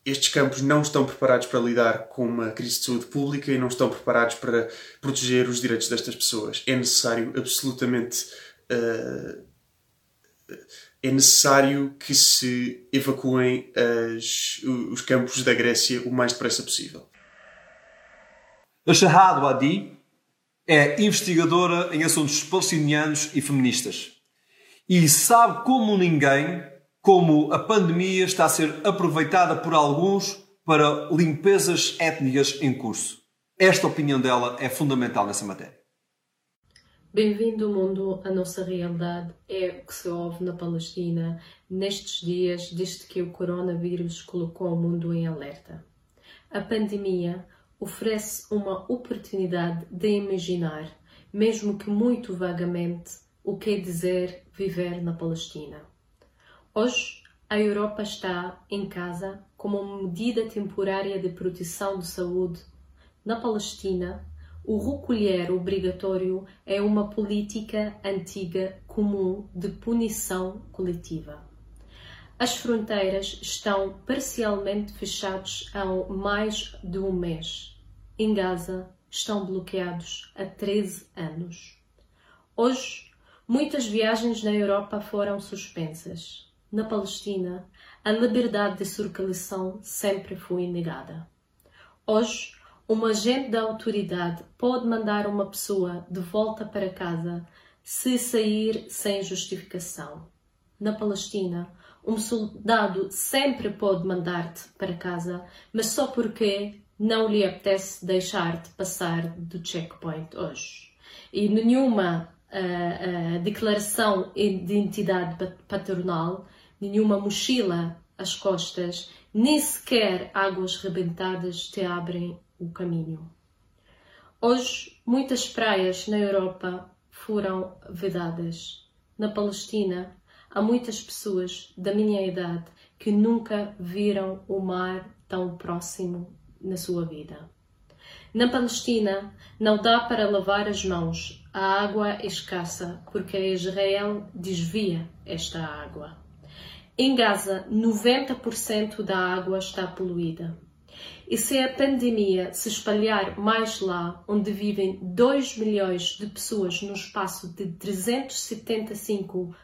estes campos não estão preparados para lidar com uma crise de saúde pública e não estão preparados para proteger os direitos destas pessoas. É necessário absolutamente é necessário que se evacuem as, os campos da Grécia o mais depressa possível. A Shahad Wadi é investigadora em assuntos palestinianos e feministas e sabe como ninguém como a pandemia está a ser aproveitada por alguns para limpezas étnicas em curso. Esta opinião dela é fundamental nessa matéria. Bem-vindo ao mundo, a nossa realidade é o que se ouve na Palestina nestes dias desde que o coronavírus colocou o mundo em alerta. A pandemia oferece uma oportunidade de imaginar, mesmo que muito vagamente, o que é dizer viver na Palestina. Hoje, a Europa está em casa como uma medida temporária de proteção de saúde. Na Palestina, o recolher obrigatório é uma política antiga comum de punição coletiva. As fronteiras estão parcialmente fechadas há mais de um mês. Em Gaza estão bloqueados há 13 anos. Hoje, muitas viagens na Europa foram suspensas. Na Palestina, a liberdade de circulação sempre foi negada. Hoje, um agente da autoridade pode mandar uma pessoa de volta para casa se sair sem justificação. Na Palestina, um soldado sempre pode mandar-te para casa, mas só porque não lhe apetece deixar-te passar do checkpoint hoje. E nenhuma uh, uh, declaração de identidade patronal, nenhuma mochila às costas, nem sequer águas rebentadas te abrem o caminho. Hoje, muitas praias na Europa foram vedadas. Na Palestina, há muitas pessoas da minha idade que nunca viram o mar tão próximo na sua vida. Na Palestina, não dá para lavar as mãos. A água é escassa porque Israel desvia esta água. Em Gaza, 90% da água está poluída. E se a pandemia se espalhar mais lá, onde vivem 2 milhões de pessoas no espaço de 375 uh,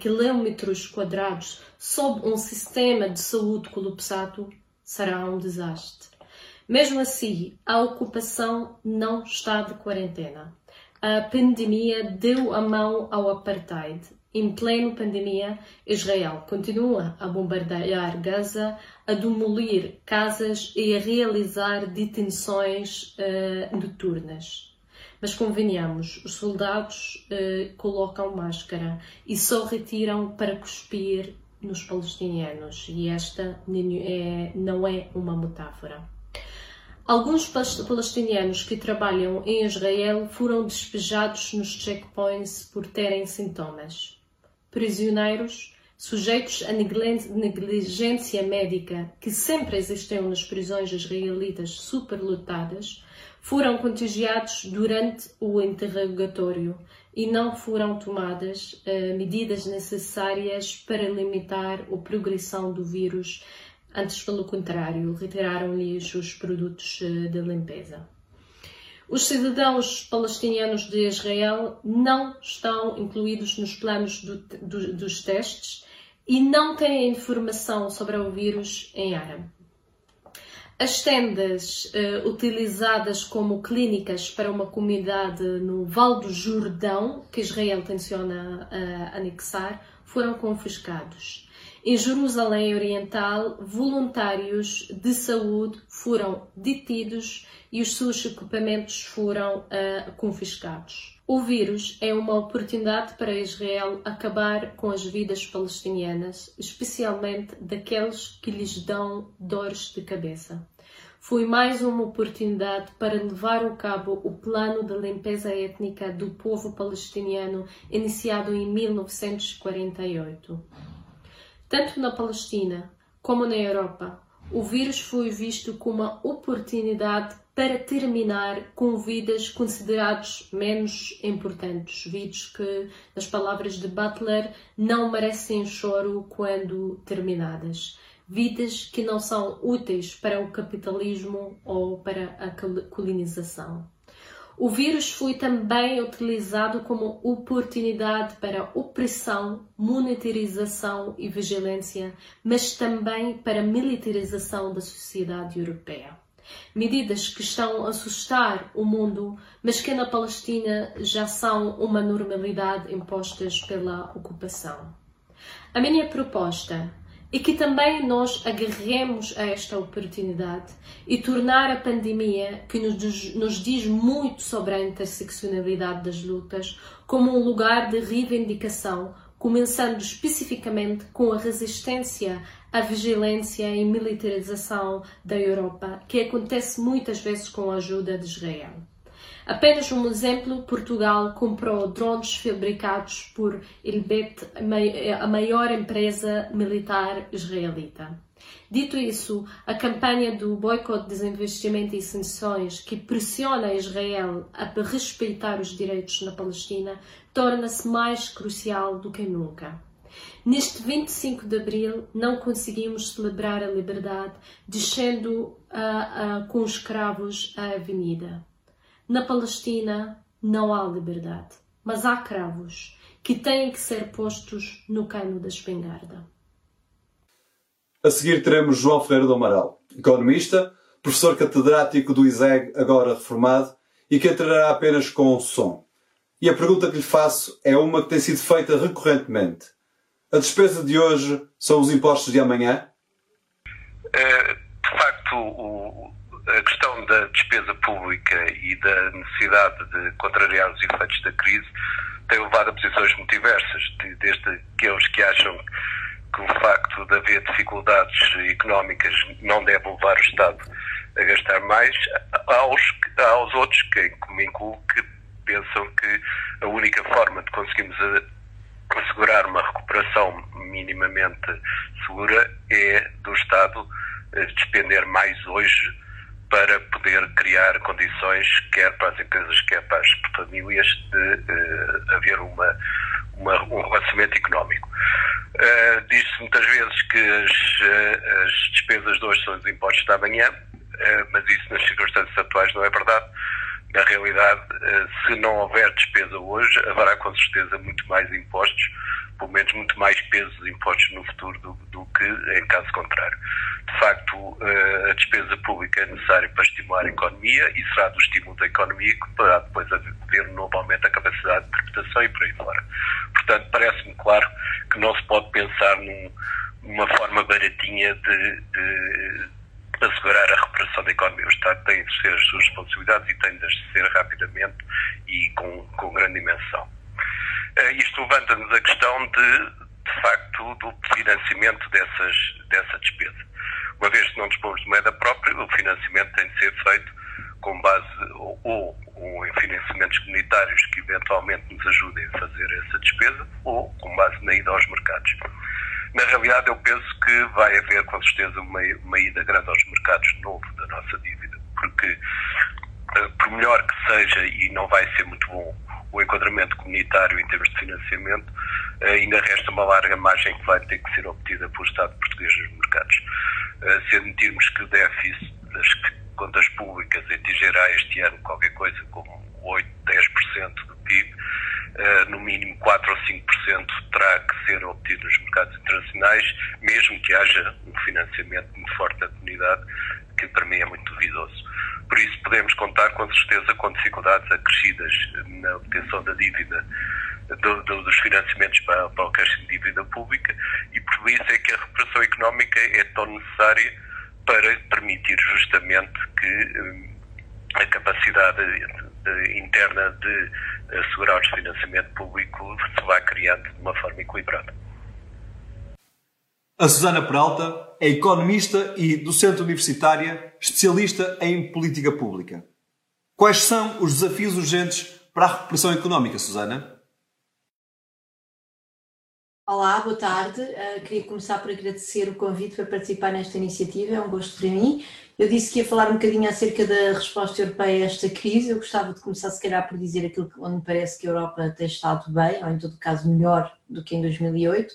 quilômetros quadrados, sob um sistema de saúde colapsado, será um desastre. Mesmo assim, a ocupação não está de quarentena. A pandemia deu a mão ao apartheid em plena pandemia, Israel continua a bombardear Gaza, a demolir casas e a realizar detenções uh, noturnas. Mas convenhamos, os soldados uh, colocam máscara e só retiram para cuspir nos palestinianos, e esta é, não é uma metáfora. Alguns palestinianos que trabalham em Israel foram despejados nos checkpoints por terem sintomas prisioneiros sujeitos a negligência médica que sempre existiam nas prisões israelitas superlotadas, foram contagiados durante o interrogatório e não foram tomadas uh, medidas necessárias para limitar a progressão do vírus. Antes, pelo contrário, retiraram-lhes os produtos uh, de limpeza. Os cidadãos palestinianos de Israel não estão incluídos nos planos do, do, dos testes e não têm informação sobre o vírus em árabe. As tendas uh, utilizadas como clínicas para uma comunidade no Vale do Jordão, que Israel tenciona uh, anexar, foram confiscados. Em Jerusalém Oriental, voluntários de saúde foram detidos e os seus equipamentos foram uh, confiscados. O vírus é uma oportunidade para Israel acabar com as vidas palestinianas, especialmente daqueles que lhes dão dores de cabeça. Foi mais uma oportunidade para levar a cabo o plano de limpeza étnica do povo palestiniano iniciado em 1948. Tanto na Palestina como na Europa, o vírus foi visto como uma oportunidade para terminar com vidas consideradas menos importantes, vidas que, nas palavras de Butler, não merecem choro quando terminadas, vidas que não são úteis para o capitalismo ou para a colonização. O vírus foi também utilizado como oportunidade para opressão, monetarização e vigilância, mas também para militarização da sociedade europeia. Medidas que estão a assustar o mundo, mas que na Palestina já são uma normalidade impostas pela ocupação. A minha proposta é que também nós agarremos a esta oportunidade e tornar a pandemia, que nos, nos diz muito sobre a interseccionalidade das lutas, como um lugar de reivindicação, começando especificamente com a resistência à vigilância e militarização da Europa, que acontece muitas vezes com a ajuda de Israel. Apenas um exemplo, Portugal comprou drones fabricados por Elbit, a maior empresa militar israelita. Dito isso, a campanha do boicote, desinvestimento e sanções que pressiona Israel a respeitar os direitos na Palestina torna-se mais crucial do que nunca. Neste 25 de abril, não conseguimos celebrar a liberdade descendo uh, uh, com escravos à avenida. Na Palestina não há liberdade, mas há cravos que têm que ser postos no cano da espingarda. A seguir teremos João Ferreira do Amaral, economista, professor catedrático do ISEG, agora reformado, e que entrará apenas com o som. E a pergunta que lhe faço é uma que tem sido feita recorrentemente. A despesa de hoje são os impostos de amanhã? Eh, de facto, o, a questão da despesa pública e da necessidade de contrariar os efeitos da crise tem levado a posições muito diversas, desde aqueles que acham que o facto de haver dificuldades económicas não deve levar o Estado a gastar mais, aos, aos outros, que me incluo, que pensam que a única forma de conseguirmos assegurar uma recuperação minimamente segura é do Estado eh, despender mais hoje para poder criar condições, quer para as empresas, quer para as famílias, de uh, haver uma, uma, um relacionamento económico. Uh, Diz-se muitas vezes que as, uh, as, despesas de hoje são os impostos da manhã, mas isso nas circunstâncias atuais não é verdade. Na realidade, se não houver despesa hoje, haverá com certeza muito mais impostos pelo menos muito mais peso de impostos no futuro do, do, que em caso contrário. De facto, eh, a despesa pública é necessária para estimular a economia e será do estímulo da economia que poderá depois haver um novo aumento da capacidade de interpretação e por aí fora. Portanto, parece-me claro que não se pode pensar num, numa forma baratinha de, de assegurar a recuperação da economia. O Estado tem de exercer as suas responsabilidades e tem de exercer rapidamente e com, com grande dimensão. Eh, isto levanta-nos a questão de, de facto, do financiamento dessas, dessa despesa. Uma vez que não dispomos de moeda própria, o financiamento tem de ser feito com base ou, ou em financiamentos comunitários que eventualmente nos ajudem a fazer essa despesa ou com base na ida aos mercados. Na realidade, eu penso que vai haver com certeza uma, uma ida grande aos mercados de novo da nossa dívida, porque, eh, por melhor que seja, e não vai ser muito bom o enquadramento comunitário em termos de financiamento, eh, ainda resta uma larga margem que vai ter que ser obtida pelo Estado português nos mercados. Eh, se admitirmos que o déficit das contas públicas atingirá este ano qualquer coisa como 8, 10% do PIB, eh, no mínimo 4 ou 5% terá que ser obtido nos mercados internacionais, mesmo que haja um financiamento muito forte da comunidade, que para mim é muito duvidoso. Por isso, podemos contar com certeza com dificuldades acrescidas na obtenção da dívida, do, do, dos financiamentos para, para o crescimento de dívida pública, e por isso é que a recuperação económica é tão necessária para permitir justamente que hum, a capacidade interna de assegurar o financiamento público se vá criando de uma forma equilibrada. A Susana Peralta é economista e docente universitária, especialista em política pública. Quais são os desafios urgentes para a recuperação económica, Susana? Olá, boa tarde. Uh, queria começar por agradecer o convite para participar nesta iniciativa, é um gosto para mim. Eu disse que ia falar um bocadinho acerca da resposta europeia a esta crise. Eu gostava de começar, se calhar, por dizer aquilo onde me parece que a Europa tem estado bem, ou em todo caso melhor do que em 2008.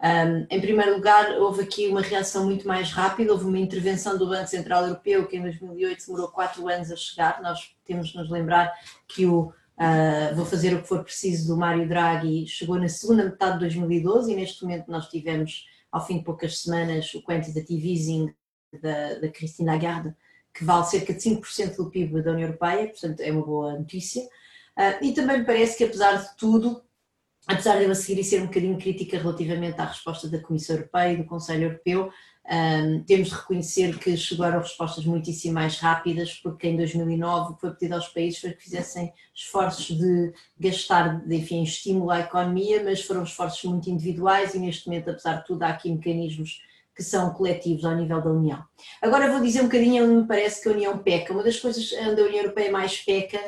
Um, em primeiro lugar, houve aqui uma reação muito mais rápida, houve uma intervenção do Banco Central Europeu que em 2008 demorou quatro anos a chegar. Nós temos de nos lembrar que o uh, vou fazer o que for preciso do Mário Draghi chegou na segunda metade de 2012 e neste momento nós tivemos, ao fim de poucas semanas, o quantitative easing da, da Christine Lagarde, que vale cerca de 5% do PIB da União Europeia, portanto é uma boa notícia. Uh, e também me parece que, apesar de tudo, apesar de eu a seguir e ser um bocadinho crítica relativamente à resposta da Comissão Europeia e do Conselho Europeu, um, temos de reconhecer que chegaram respostas muitíssimo mais rápidas, porque em 2009 foi pedido aos países para que fizessem esforços de gastar, de, enfim, estímulo à economia, mas foram esforços muito individuais e neste momento, apesar de tudo, há aqui mecanismos que são coletivos ao nível da União. Agora vou dizer um bocadinho onde me parece que a União peca. Uma das coisas onde a União Europeia mais peca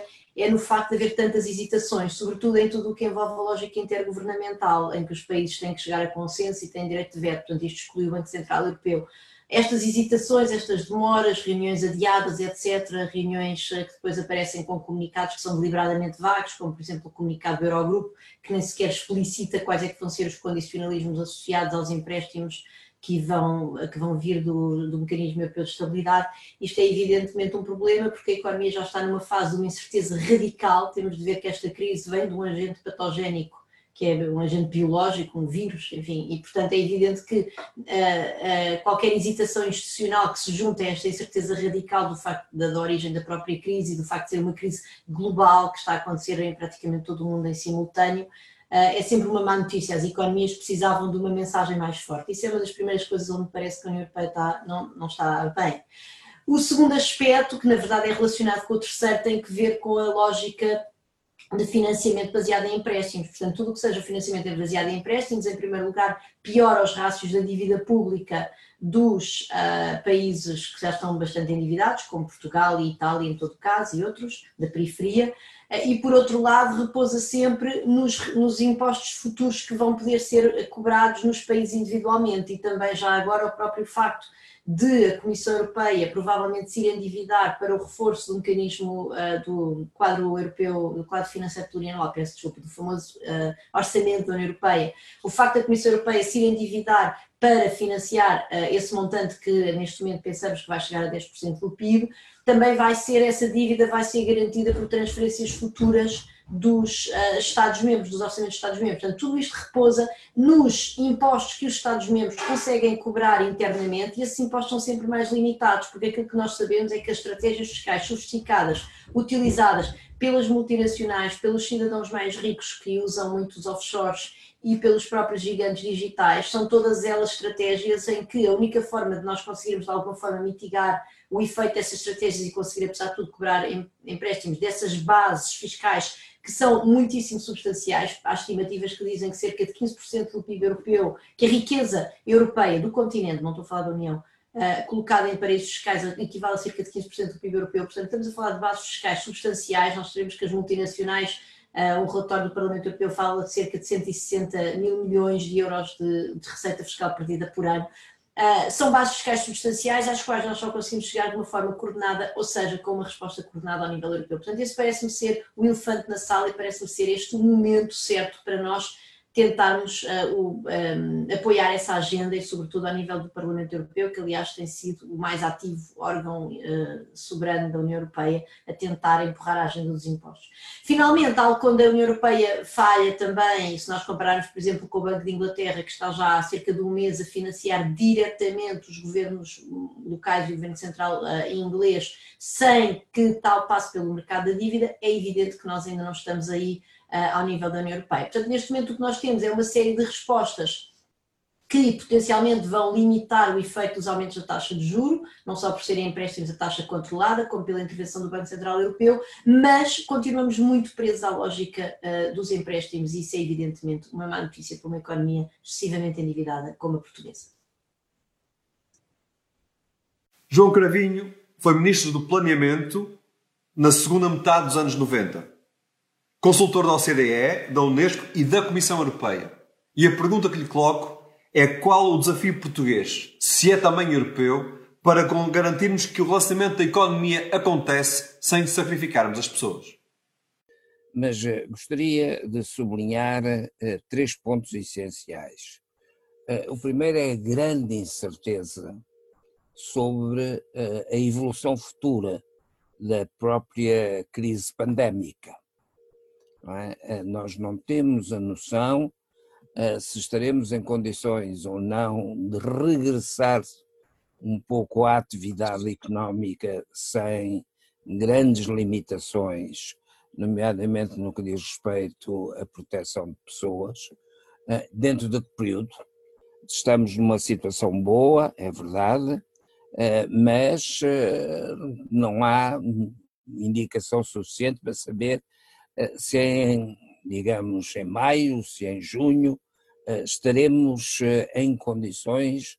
é no facto de haver tantas hesitações, sobretudo em tudo o que envolve a lógica intergovernamental, em que os países têm que chegar a consenso e têm direito de veto, portanto isto exclui o Banco Central Europeu. Estas hesitações, estas demoras, reuniões adiadas, etc., reuniões eh, que depois aparecem com comunicados que são deliberadamente vagos, como por exemplo o comunicado do Eurogrupo, que nem sequer explicita quais é que vão ser os condicionalismos associados aos empréstimos que vão, que vão vir do, do mecanismo europeu de estabilidade. Isto é evidentemente um problema porque a economia já está numa fase de uma incerteza radical. Temos de ver que esta crise vem de um agente patogénico que é um agente biológico, um vírus, enfim, e portanto é evidente que uh, uh, qualquer hesitação institucional que se junte a esta incerteza radical do facto da, da, origem da própria crise e do facto de ser uma crise global que está a acontecer em praticamente todo o mundo em simultâneo, é sempre uma má notícia. As economias precisavam de uma mensagem mais forte. Isso é uma das primeiras coisas onde parece que a União Europeia está, não, não está bem. O segundo aspecto, que na verdade é relacionado com o terceiro, tem que ver com a lógica de financiamento baseado em empréstimos. Portanto, tudo o que seja financiamento baseado em empréstimos, em primeiro lugar, piora os rácios da dívida pública dos uh, países que já estão bastante endividados, como Portugal e Itália em todo caso, e outros da periferia, e por outro lado repousa sempre nos, nos, impostos futuros que vão poder ser cobrados nos países individualmente, e também já agora o próprio facto de a Comissão Europeia provavelmente se ir endividar para o reforço do mecanismo uh, do quadro europeu, do quadro financeiro plurianual, peço desculpa, do famoso uh, orçamento da União Europeia, o facto da Comissão Europeia se ir endividar para financiar uh, esse montante que neste momento pensamos que vai chegar a 10% do PIB, também vai ser, essa dívida vai ser garantida por transferências futuras dos uh, Estados-membros, dos orçamentos dos Estados-membros. Portanto, tudo isto repousa nos impostos que os Estados-membros conseguem cobrar internamente e esses impostos são sempre mais limitados, porque aquilo que nós sabemos é que as estratégias fiscais sofisticadas, utilizadas pelas multinacionais, pelos cidadãos mais ricos que usam muitos offshores e pelos próprios gigantes digitais, são todas elas estratégias em que a única forma de nós conseguirmos de alguma forma mitigar o efeito dessas estratégias e conseguir, apesar de tudo, cobrar empréstimos dessas bases fiscais que são muitíssimo substanciais. Há estimativas que dizem que cerca de 15% do PIB europeu, que a riqueza europeia do continente, não estou a falar da União, uh, colocada em paraísos fiscais, equivale a cerca de 15% do PIB europeu. Portanto, estamos a falar de bases fiscais substanciais. Nós sabemos que as multinacionais Uh, relatório do Parlamento Europeu fala de cerca de 160 mil milhões de euros de, de receita fiscal perdida por ano. Uh, são bases fiscais substanciais às quais nós só conseguimos chegar de uma forma coordenada, ou seja, com uma resposta coordenada ao nível europeu. Portanto, esse parece-me ser o elefante na sala e parece-me ser este o momento certo para nós tentarmos uh, o, um, ehm, apoiar essa agenda e, sobretudo, ao nível do Parlamento Europeu, que, aliás, tem sido o mais ativo órgão uh, soberano da União Europeia a tentar empurrar a agenda dos impostos. Finalmente, algo quando a União Europeia falha também, se nós compararmos, por exemplo, com o Banco de Inglaterra, que está já há cerca de um mês a financiar diretamente os governos locais e o Governo Central uh, inglês, sem que tal passe pelo mercado da dívida, é evidente que nós ainda não estamos aí uh, ao nível da União Europeia. Portanto, neste momento o que nós temos é uma série de respostas que potencialmente vão limitar o efeito dos aumentos da taxa de juro, não só por serem empréstimos a taxa controlada, como pela intervenção do Banco Central Europeu, mas continuamos muito presos à lógica uh, dos empréstimos e isso é evidentemente uma má notícia para uma economia excessivamente endividada como a portuguesa. João Cravinho foi Ministro do Planeamento na segunda metade dos anos 90 consultor da OCDE, da Unesco e da Comissão Europeia. E a pergunta que lhe coloco é qual o desafio português, se é também europeu, para garantirmos que o relacionamento da economia acontece sem sacrificarmos as pessoas. Mas uh, gostaria de sublinhar uh, três pontos essenciais. Uh, o primeiro é a grande incerteza sobre a evolução futura da própria crise pandémica. Não é? Eh, nós não temos a noção uh, se estaremos em condições ou não de regressar um pouco à atividade económica sem grandes limitações, nomeadamente no que diz respeito à proteção de pessoas, uh, dentro de que período. Estamos numa situação boa, é verdade, mas não há indicação suficiente para saber eh, se em, digamos, em maio, se em junho, eh, estaremos eh, em condições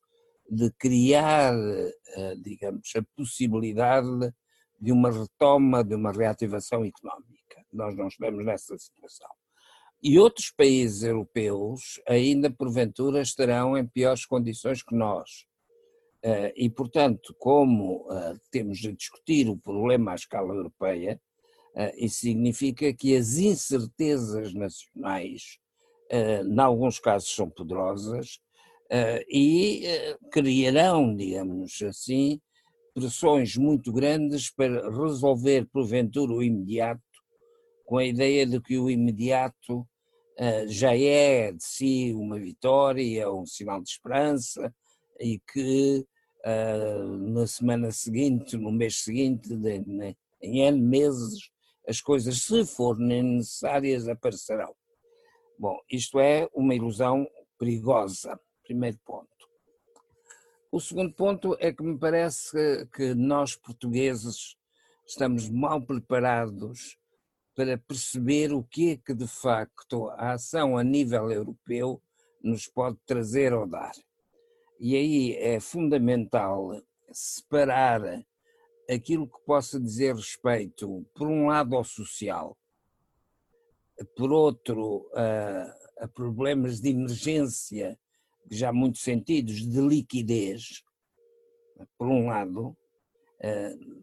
de criar, digamos, a possibilidade de uma retoma, de uma reativação económica. Nós não estamos nessa situação. E outros países europeus ainda porventura estarão em piores condições que nós. E, portanto, como temos de discutir o problema à escala europeia, isso significa que as incertezas nacionais, uh, em alguns casos, são poderosas uh, e criarão, digamos assim, pressões muito grandes para resolver, porventura, o imediato, com a ideia de que o imediato já é de si uma vitória, um sinal de esperança e que na semana seguinte, no mês seguinte, de, em N meses, as coisas, se forem necessárias, aparecerão. Bom, isto é uma ilusão perigosa, primeiro ponto. O segundo ponto é que me parece que nós portugueses estamos mal preparados para perceber o que é que de facto a ação a nível europeu nos pode trazer ou dar. E aí é fundamental separar aquilo que possa dizer respeito, por um lado, ao social, por outro, a, a problemas de emergência, já muito sentidos, de liquidez, por um lado,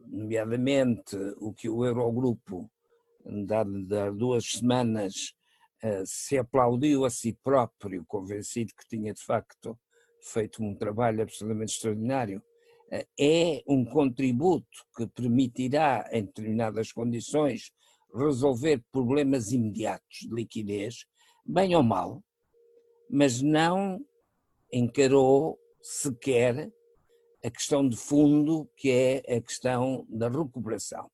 nomeadamente o que o Eurogrupo, há duas semanas, se aplaudiu a si próprio, convencido que tinha de facto feito um trabalho absolutamente extraordinário, é um contributo que permitirá, em determinadas condições, resolver problemas imediatos de liquidez, bem ou mal, mas não encarou sequer a questão de fundo, que é a questão da recuperação.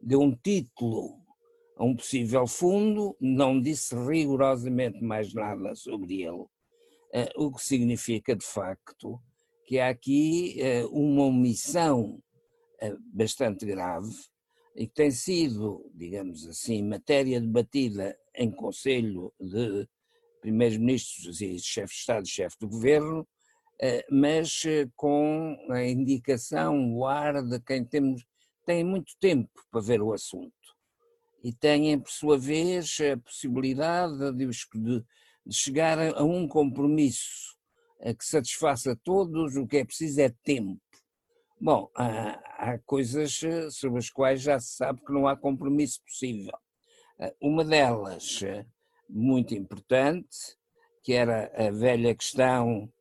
Deu um título a um possível fundo, não disse rigorosamente mais nada sobre ele, eh, o que significa, de facto, que há aqui eh, uma omissão eh, bastante grave e que tem sido, digamos assim, matéria debatida em Conselho de Primeiros-Ministros e Chefes de Estado e Chefe do Governo, eh, mas com a indicação, o ar de quem temos, tem muito tempo para ver o assunto e têm, por sua vez, a possibilidade de, de, de chegar a um compromisso que satisfaça todos, o que é preciso é tempo. Bom, há, coisas eh, sobre as quais já se sabe que não há compromisso possível. Eh, uma delas, eh, muito importante, que era a velha questão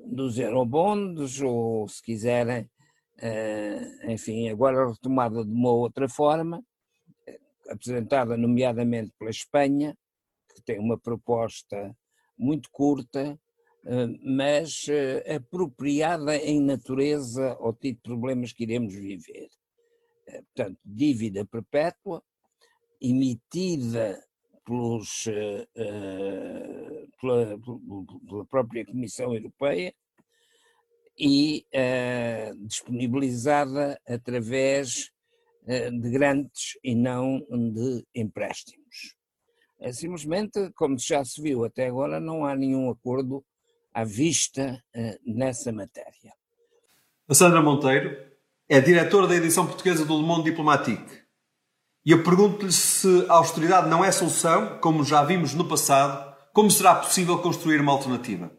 dos eurobondos, ou se quiserem, enfim, agora retomada de uma outra forma, apresentada nomeadamente pela Espanha, que tem uma proposta muito curta, eh, mas eh, apropriada em natureza ao tipo de problemas que iremos viver. Eh, portanto, dívida perpétua, emitida pelos, pela, pela própria Comissão Europeia e disponibilizada através de grandes e não de empréstimos. É simplesmente, como já se viu até agora, não há nenhum acordo à vista uh, nessa matéria. A Sandra Monteiro é diretora da edição portuguesa do Le Monde Diplomatique. E eu pergunto-lhe se a austeridade não é solução, como já vimos no passado, como será possível construir uma alternativa?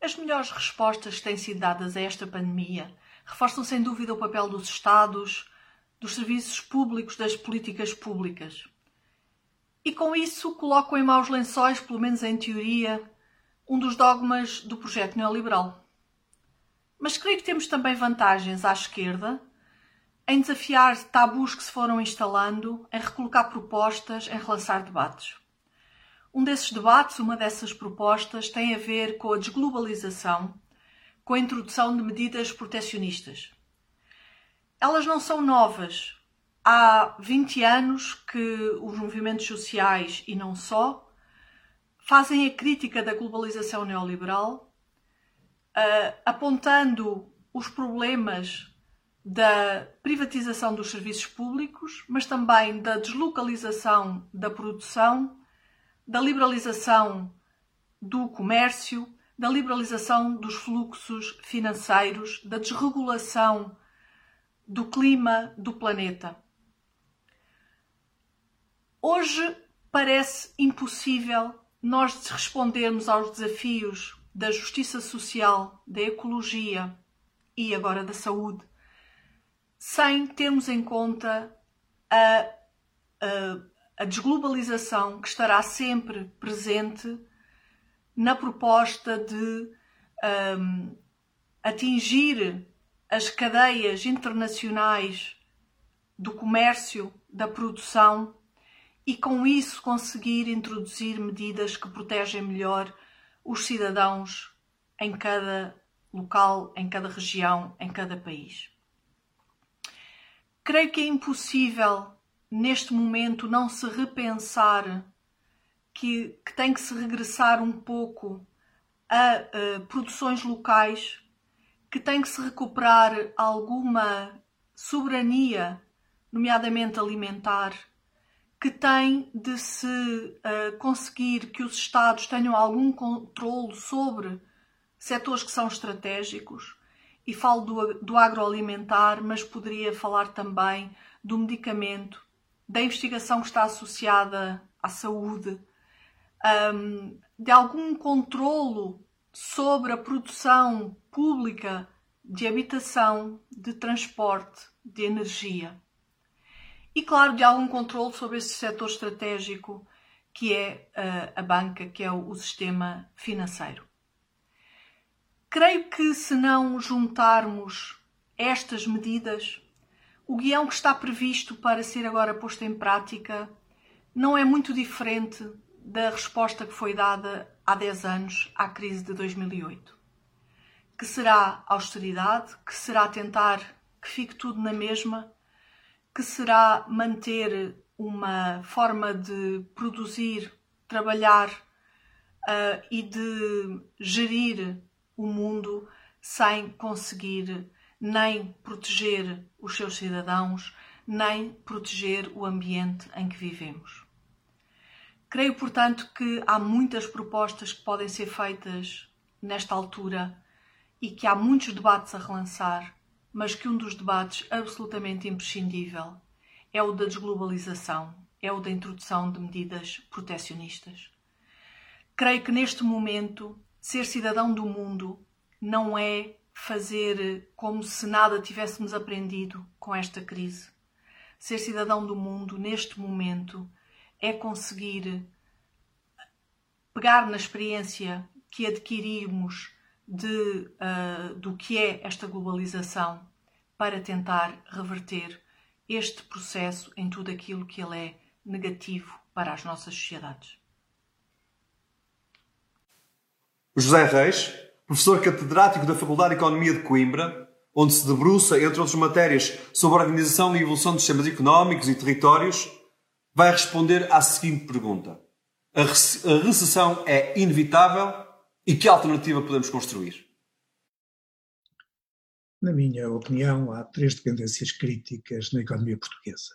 As melhores respostas que têm sido dadas a esta pandemia reforçam sem dúvida o papel dos Estados, dos serviços públicos, das políticas públicas. E com isso colocam em maus lençóis, pelo menos em teoria, um dos dogmas do projeto neoliberal. Mas creio que temos também vantagens à esquerda em desafiar tabus que se foram instalando, em recolocar propostas, em relançar debates. Um desses debates, uma dessas propostas, tem a ver com a desglobalização, com a introdução de medidas protecionistas. Elas não são novas, há 20 anos que os movimentos sociais e não só fazem a crítica da globalização neoliberal, uh, apontando os problemas da privatização dos serviços públicos, mas também da deslocalização da produção, da liberalização do comércio, da liberalização dos fluxos financeiros, da desregulação do clima do planeta. Hoje parece impossível nós respondermos aos desafios da justiça social, da ecologia e agora da saúde, sem termos em conta a, a, a desglobalização que estará sempre presente na proposta de um, atingir as cadeias internacionais do comércio, da produção e com isso conseguir introduzir medidas que protegem melhor os cidadãos em cada local, em cada região, em cada país. Creio que é impossível neste momento não se repensar que, que tem que se regressar um pouco a, a produções locais, que tem que se recuperar alguma soberania nomeadamente alimentar, que tem de se uh, conseguir que os Estados tenham algum controle sobre setores que são estratégicos, e falo do, do agroalimentar, mas poderia falar também do medicamento, da investigação que está associada à saúde, um, de algum controlo sobre a produção pública de habitação, de transporte, de energia. E, claro, de algum controle sobre esse setor estratégico que é a, a banca, que é o, o sistema financeiro. Creio que se não juntarmos estas medidas, o guião que está previsto para ser agora posto em prática não é muito diferente da resposta que foi dada há 10 anos à crise de 2008. Que será austeridade, que será tentar que fique tudo na mesma, que será manter uma forma de produzir, trabalhar uh, e de gerir o mundo sem conseguir nem proteger os seus cidadãos, nem proteger o ambiente em que vivemos. Creio, portanto, que há muitas propostas que podem ser feitas nesta altura e que há muitos debates a relançar, mas que um dos debates absolutamente imprescindível é o da desglobalização, é o da introdução de medidas protecionistas. Creio que neste momento ser cidadão do mundo não é fazer como se nada tivéssemos aprendido com esta crise. Ser cidadão do mundo neste momento é conseguir pegar na experiência que adquirimos de, uh, do que é esta globalização para tentar reverter este processo em tudo aquilo que ele é negativo para as nossas sociedades. José Reis, professor catedrático da Faculdade de Economia de Coimbra, onde se debruça, entre outras matérias, sobre a organização e evolução dos sistemas económicos e territórios, vai responder à seguinte pergunta: A recessão é inevitável e que alternativa podemos construir? Na minha opinião, há três dependências críticas na economia portuguesa.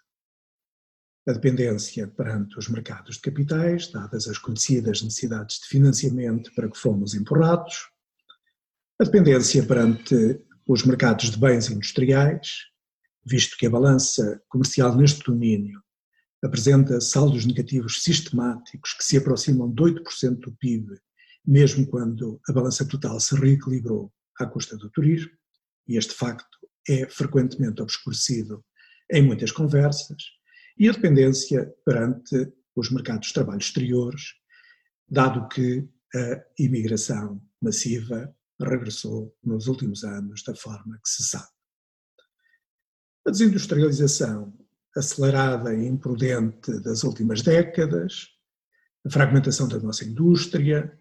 A dependência perante os mercados de capitais, dadas as conhecidas necessidades de financiamento para que fomos empurrados. A dependência perante os mercados de bens industriais, visto que a balança comercial neste domínio apresenta saldos negativos sistemáticos que se aproximam de 8% do PIB, mesmo quando a balança total se reequilibrou à custa do turismo, e este facto é frequentemente obscurecido em muitas conversas, e a dependência perante os mercados de trabalho exteriores, dado que a imigração massiva regressou nos últimos anos da forma que se sabe. A desindustrialização acelerada e imprudente das últimas décadas, a fragmentação da nossa indústria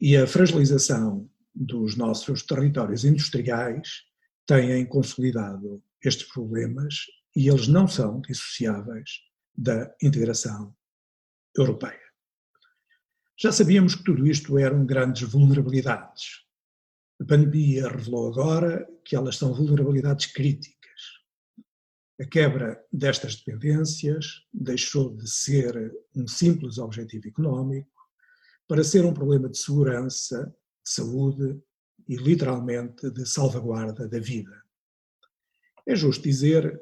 e a fragilização dos nossos territórios industriais têm consolidado estes problemas e eles não são dissociáveis da integração europeia. Já sabíamos que tudo isto eram grandes vulnerabilidades. A pandemia revelou agora que elas são vulnerabilidades críticas a quebra destas dependências deixou de ser um simples objetivo económico para ser um problema de segurança, de saúde e, literalmente, de salvaguarda da vida. É justo dizer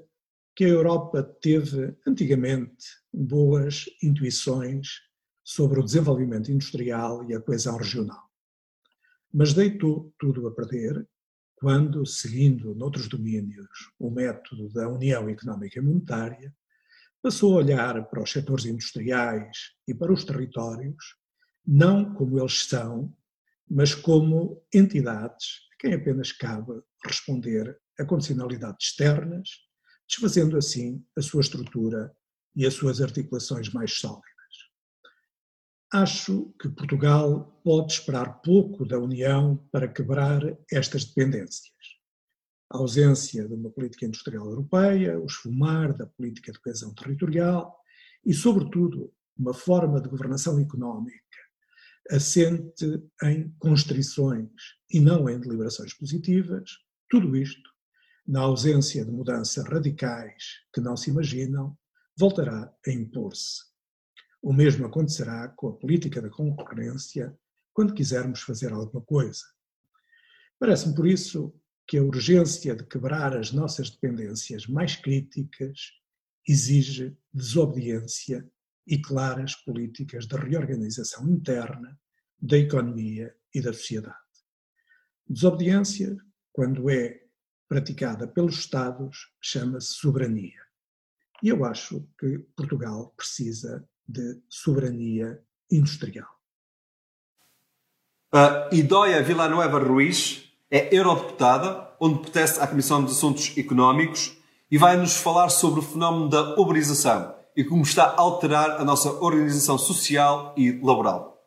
que a Europa teve, antigamente, boas intuições sobre o desenvolvimento industrial e a coesão regional. Mas deitou tudo a perder quando, seguindo noutros domínios o método da União Económica e Monetária, passou a olhar para os setores industriais e para os territórios, não como eles são, mas como entidades a quem apenas cabe responder a condicionalidades externas, desfazendo assim a sua estrutura e as suas articulações mais sólidas. Acho que Portugal pode esperar pouco da União para quebrar estas dependências. A ausência de uma política industrial europeia, o esfumar da política de coesão territorial e, sobretudo, uma forma de governação económica assente em constrições e não em deliberações positivas, tudo isto na ausência de mudanças radicais que não se imaginam, voltará a impor-se. O mesmo acontecerá com a política da concorrência quando quisermos fazer alguma coisa. Parece-me, por isso, que a urgência de quebrar as nossas dependências mais críticas exige desobediência e claras políticas de reorganização interna da economia e da sociedade. Desobediência, quando é praticada pelos Estados, chama-se soberania. E eu acho que Portugal precisa de soberania industrial. A Idóia Villanueva Ruiz é eurodeputada, onde pertence à Comissão de Assuntos Económicos e vai nos falar sobre o fenómeno da uberização e como está a alterar a nossa organização social e laboral.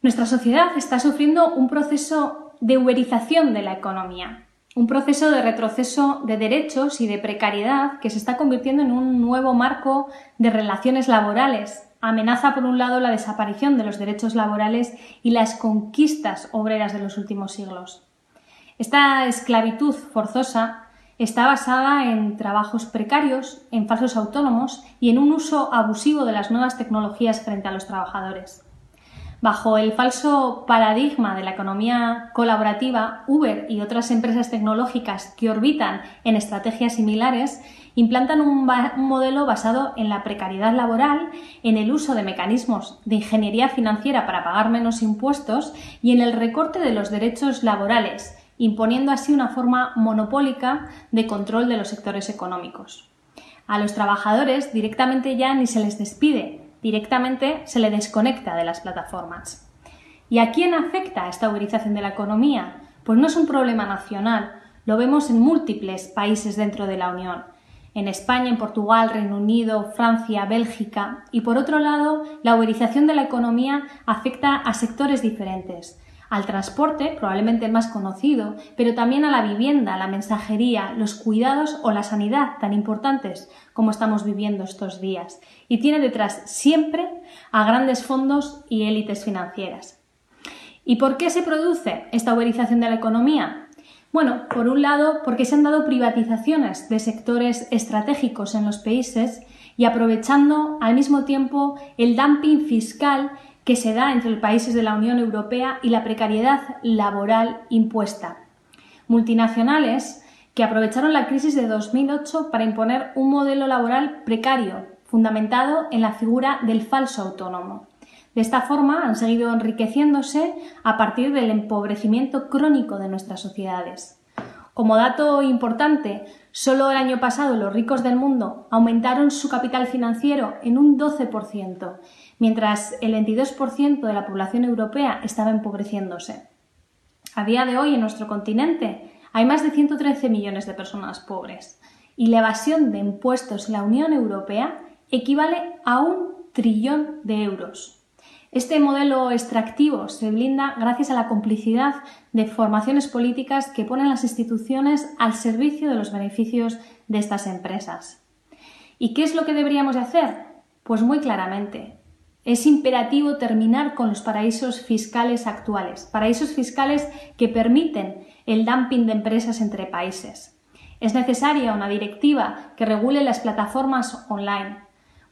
Nuestra sociedad está sufriendo un proceso de uberización de la economía, un proceso de retroceso de derechos y de precariedad que se está convirtiendo en un nuevo marco de relaciones laborales amenaza por un lado la desaparición de los derechos laborales y las conquistas obreras de los últimos siglos. Esta esclavitud forzosa está basada en trabajos precarios, en falsos autónomos y en un uso abusivo de las nuevas tecnologías frente a los trabajadores. Bajo el falso paradigma de la economía colaborativa, Uber y otras empresas tecnológicas que orbitan en estrategias similares implantan un, modelo basado en la precariedad laboral, en el uso de mecanismos de ingeniería financiera para pagar menos impuestos y en el recorte de los derechos laborales, imponiendo así una forma monopólica de control de los sectores económicos. A los trabajadores directamente ya ni se les despide, directamente se le desconecta de las plataformas. ¿Y a quién afecta esta uberización de la economía? Pues no es un problema nacional, lo vemos en múltiples países dentro de la Unión, en España, en Portugal, Reino Unido, Francia, Bélgica. Y por otro lado, la uberización de la economía afecta a sectores diferentes. Al transporte, probablemente el más conocido, pero también a la vivienda, la mensajería, los cuidados o la sanidad, tan importantes como estamos viviendo estos días y tiene detrás siempre a grandes fondos y élites financieras. ¿Y por qué se produce esta uberización de la economía? Bueno, por un lado, porque se han dado privatizaciones de sectores estratégicos en los países y aprovechando al mismo tiempo el dumping fiscal que se da entre los países de la Unión Europea y la precariedad laboral impuesta. Multinacionales que aprovecharon la crisis de 2008 para imponer un modelo laboral precario, fundamentado en la figura del falso autónomo. De esta forma han seguido enriqueciéndose a partir del empobrecimiento crónico de nuestras sociedades. Como dato importante, solo el año pasado los ricos del mundo aumentaron su capital financiero en un 12%, mientras el 22% de la población europea estaba empobreciéndose. A día de hoy en nuestro continente hay más de 113 millones de personas pobres y la evasión de impuestos en la Unión Europea equivale a un trillón de euros. Este modelo extractivo se blinda gracias a la complicidad de formaciones políticas que ponen las instituciones al servicio de los beneficios de estas empresas. ¿Y qué es lo que deberíamos de hacer? Pues muy claramente, es imperativo terminar con los paraísos fiscales actuales, paraísos fiscales que permiten el dumping de empresas entre países. Es necesaria una directiva que regule las plataformas online.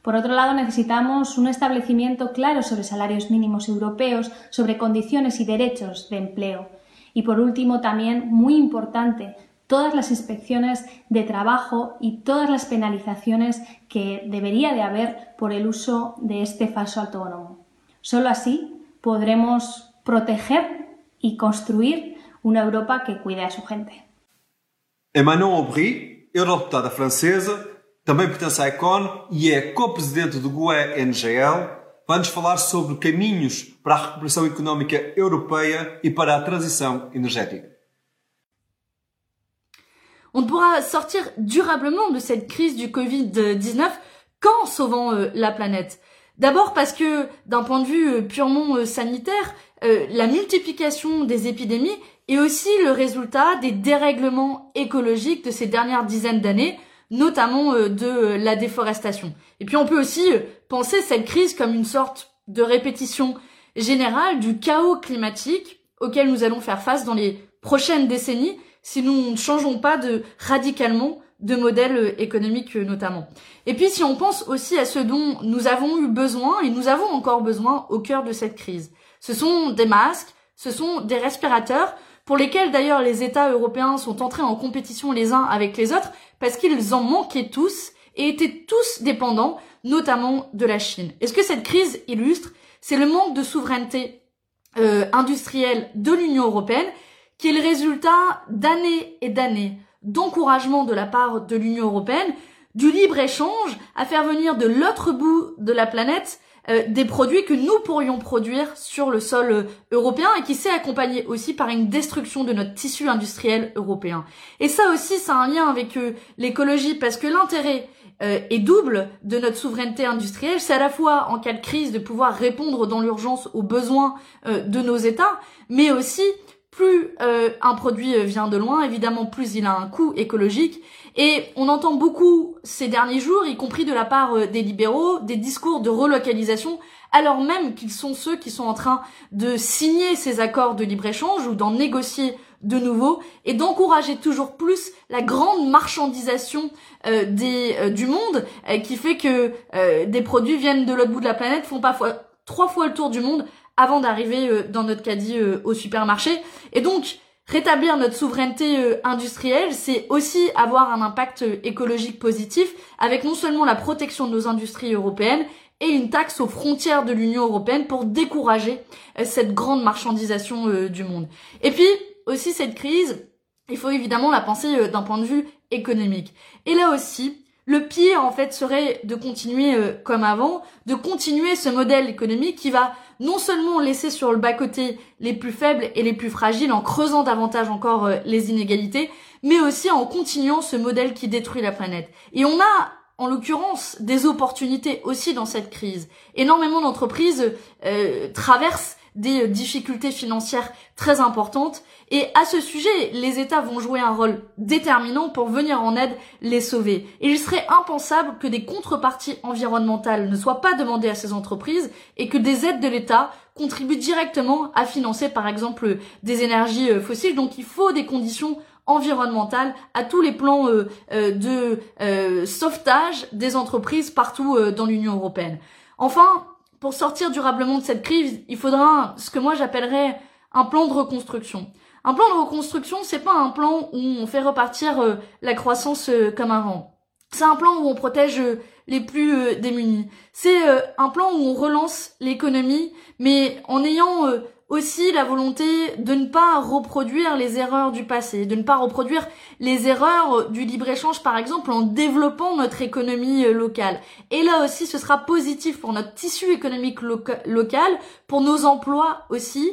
Por otro lado, necesitamos un establecimiento claro sobre salarios mínimos europeos, sobre condiciones y derechos de empleo. Y por último, también muy importante, todas las inspecciones de trabajo y todas las penalizaciones que debería de haber por el uso de este falso autónomo. Solo así podremos proteger y construir una Europa que cuide a su gente. Emmanuel Aubry, eurodeputada francesa, também pertence à Econ e é co-presidente do GUE-NGL, vai-nos falar sobre caminhos para a recuperação económica europeia e para a transição energética. On pourra sortir durablement de cette crise du Covid-19 qu'en sauvant euh, la planète. D'abord parce que d'un point de vue euh, purement euh, sanitaire, la multiplication des épidémies est aussi le résultat des dérèglements écologiques de ces dernières dizaines d'années, notamment de la déforestation. Et puis on peut aussi penser cette crise comme une sorte de répétition générale du chaos climatique auquel nous allons faire face dans les prochaines décennies si nous ne changeons pas de radicalement de modèle économique notamment. Et puis si on pense aussi à ce dont nous avons eu besoin et nous avons encore besoin au cœur de cette crise. Ce sont des masques, ce sont des respirateurs pour lesquels d'ailleurs les États européens sont entrés en compétition les uns avec les autres parce qu'ils en manquaient tous et étaient tous dépendants, notamment de la Chine. Et ce que cette crise illustre, c'est le manque de souveraineté euh, industrielle de l'Union européenne qui est le résultat d'années et d'années d'encouragement de la part de l'Union européenne, du libre-échange à faire venir de l'autre bout de la planète euh, des produits que nous pourrions produire sur le sol euh, européen et qui s'est accompagné aussi par une destruction de notre tissu industriel européen. Et ça aussi, ça a un lien avec euh, l'écologie parce que l'intérêt est double de notre souveraineté industrielle. C'est à la fois en cas de crise de pouvoir répondre dans l'urgence aux besoins de nos États, mais aussi plus un produit vient de loin, évidemment plus il a un coût écologique. Et on entend beaucoup ces derniers jours, y compris de la part euh, des libéraux, des discours de relocalisation, alors même qu'ils sont ceux qui sont en train de signer ces accords de libre-échange ou d'en négocier de nouveau et d'encourager toujours plus la grande marchandisation euh, euh, du monde qui fait que des produits viennent de l'autre bout de la planète, font parfois trois fois le tour du monde avant d'arriver dans notre caddie au supermarché. Et donc, Rétablir notre souveraineté euh, industrielle, c'est aussi avoir un impact euh, écologique positif avec non seulement la protection de nos industries européennes et une taxe aux frontières de l'Union européenne pour décourager euh, cette grande marchandisation du monde. Et puis aussi cette crise, il faut évidemment la penser d'un point de vue économique. Et là aussi, le pire en fait serait de continuer comme avant, de continuer ce modèle économique qui va non seulement laisser sur le bas-côté les plus faibles et les plus fragiles en creusant davantage encore euh, les inégalités, mais aussi en continuant ce modèle qui détruit la planète. Et on a en l'occurrence des opportunités aussi dans cette crise. Énormément d'entreprises euh, traversent des difficultés financières très importantes. Et à ce sujet, les États vont jouer un rôle déterminant pour venir en aide les sauver. Et il serait impensable que des contreparties environnementales ne soient pas demandées à ces entreprises et que des aides de l'État contribuent directement à financer par exemple des énergies euh, fossiles. Donc il faut des conditions environnementales à tous les plans euh, euh, de sauvetage des entreprises partout dans l'Union européenne. Enfin, pour sortir durablement de cette crise, il faudra ce que moi j'appellerais un plan de reconstruction. Un plan de reconstruction, c'est pas un plan où on fait repartir euh, la croissance euh, comme avant. C'est un plan où on protège euh, les plus démunis. C'est un plan où on relance l'économie, mais en ayant aussi la volonté de ne pas reproduire les erreurs du passé, de ne pas reproduire les erreurs du libre-échange par exemple en développant notre économie euh, locale. Et là aussi ce sera positif pour notre tissu économique local, pour nos emplois aussi,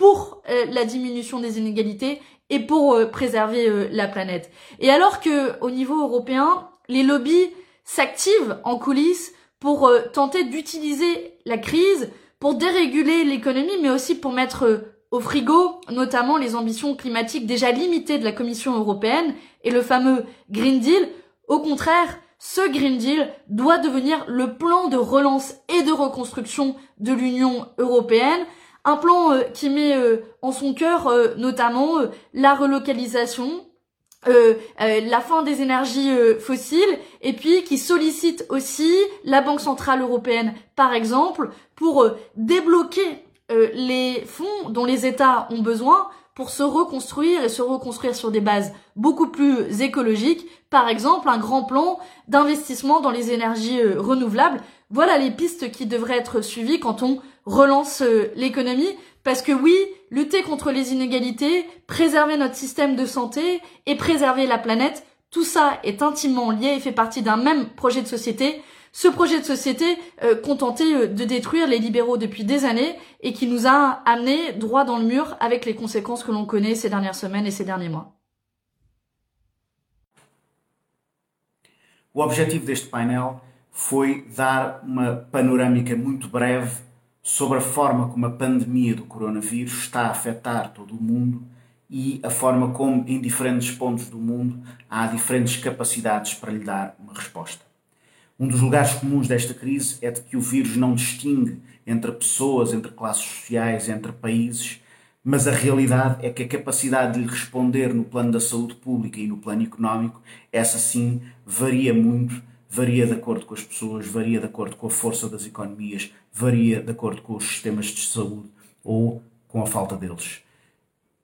pour euh, la diminution des inégalités et pour euh, préserver la planète. Et alors que au niveau européen, les lobbies s'activent en coulisses pour tenter d'utiliser la crise pour déréguler l'économie, mais aussi pour mettre euh, au frigo notamment les ambitions climatiques déjà limitées de la Commission européenne et le fameux Green Deal. Au contraire, ce Green Deal doit devenir le plan de relance et de reconstruction de l'Union européenne, un plan euh, qui met euh, en son cœur notamment la relocalisation, euh, euh, la fin des énergies euh, fossiles et puis qui sollicite aussi la Banque centrale européenne par exemple pour débloquer les fonds dont les États ont besoin pour se reconstruire et se reconstruire sur des bases beaucoup plus écologiques, par exemple un grand plan d'investissement dans les énergies renouvelables. Voilà les pistes qui devraient être suivies quand on relance l'économie, parce que oui, lutter contre les inégalités, préserver notre système de santé et préserver la planète, tout ça est intimement lié et fait partie d'un même projet de société. Ce projet de société euh, contenté euh, de détruire les libéraux depuis des années et qui nous a amenés droit dans le mur avec les conséquences que l'on connaît ces dernières semaines et ces derniers mois. O objetivo deste painel foi dar uma panorâmica muito breve sobre a forma como a pandemia do coronavírus está a afetar todo o mundo e a forma como, em diferentes pontos do mundo, há diferentes capacidades para lhe dar uma resposta. Um dos lugares comuns desta crise é de que o vírus não distingue entre pessoas, entre classes sociais, entre países, mas a realidade é que a capacidade de lhe responder no plano da saúde pública e no plano económico, essa sim varia muito, varia de acordo com as pessoas, varia de acordo com a força das economias, varia de acordo com os sistemas de saúde ou com a falta deles.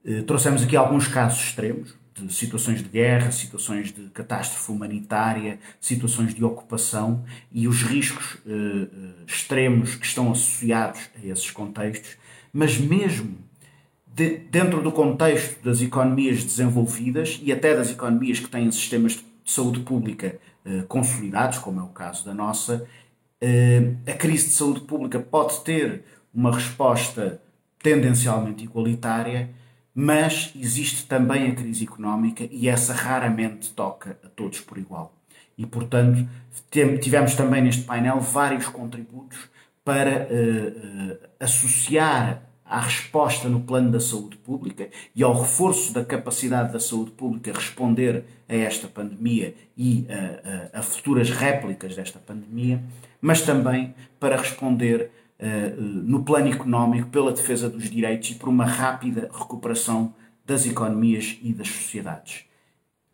Eh, trouxemos aqui alguns casos extremos, de situações de guerra, situações de catástrofe humanitária, situações de ocupação e os riscos eh, eh, extremos que estão associados a esses contextos, mas mesmo de, dentro do contexto das economias desenvolvidas e até das economias que têm sistemas de saúde pública consolidados, como é o caso da nossa, eh, a crise de saúde pública pode ter uma resposta tendencialmente igualitária mas existe também a crise económica e essa raramente toca a todos por igual. E, portanto, tivemos também neste painel vários contributos para uh, associar à resposta no plano da saúde pública e ao reforço da capacidade da saúde pública responder a esta pandemia e a, a, a futuras réplicas desta pandemia, mas também para responder eh, no plano económico, pela defesa dos direitos e por uma rápida recuperação das economias e das sociedades.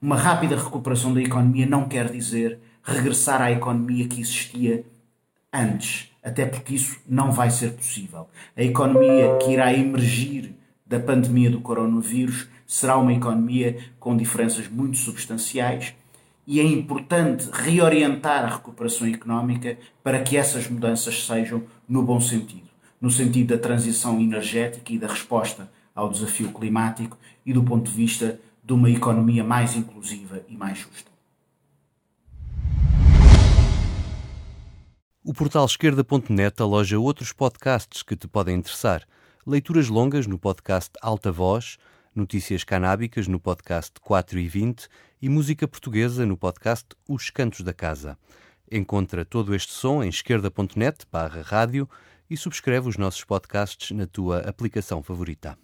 Uma rápida recuperação da economia não quer dizer regressar à economia que existia antes, até porque isso não vai ser possível. A economia que irá emergir da pandemia do coronavírus será uma economia com diferenças muito substanciais e é importante reorientar a recuperação económica para que essas mudanças sejam no bom sentido no sentido da transição energética e da resposta ao desafio climático e do ponto de vista de uma economia mais inclusiva e mais justa. O portal esquerda.net aloja outros podcasts que te podem interessar. Leituras longas no podcast Alta Voz, notícias canábicas no podcast 4 e 20 e música portuguesa no podcast Os Cantos da Casa. Encontra todo este som em esquerda.net barra rádio e subscreve os nossos podcasts na tua aplicação favorita.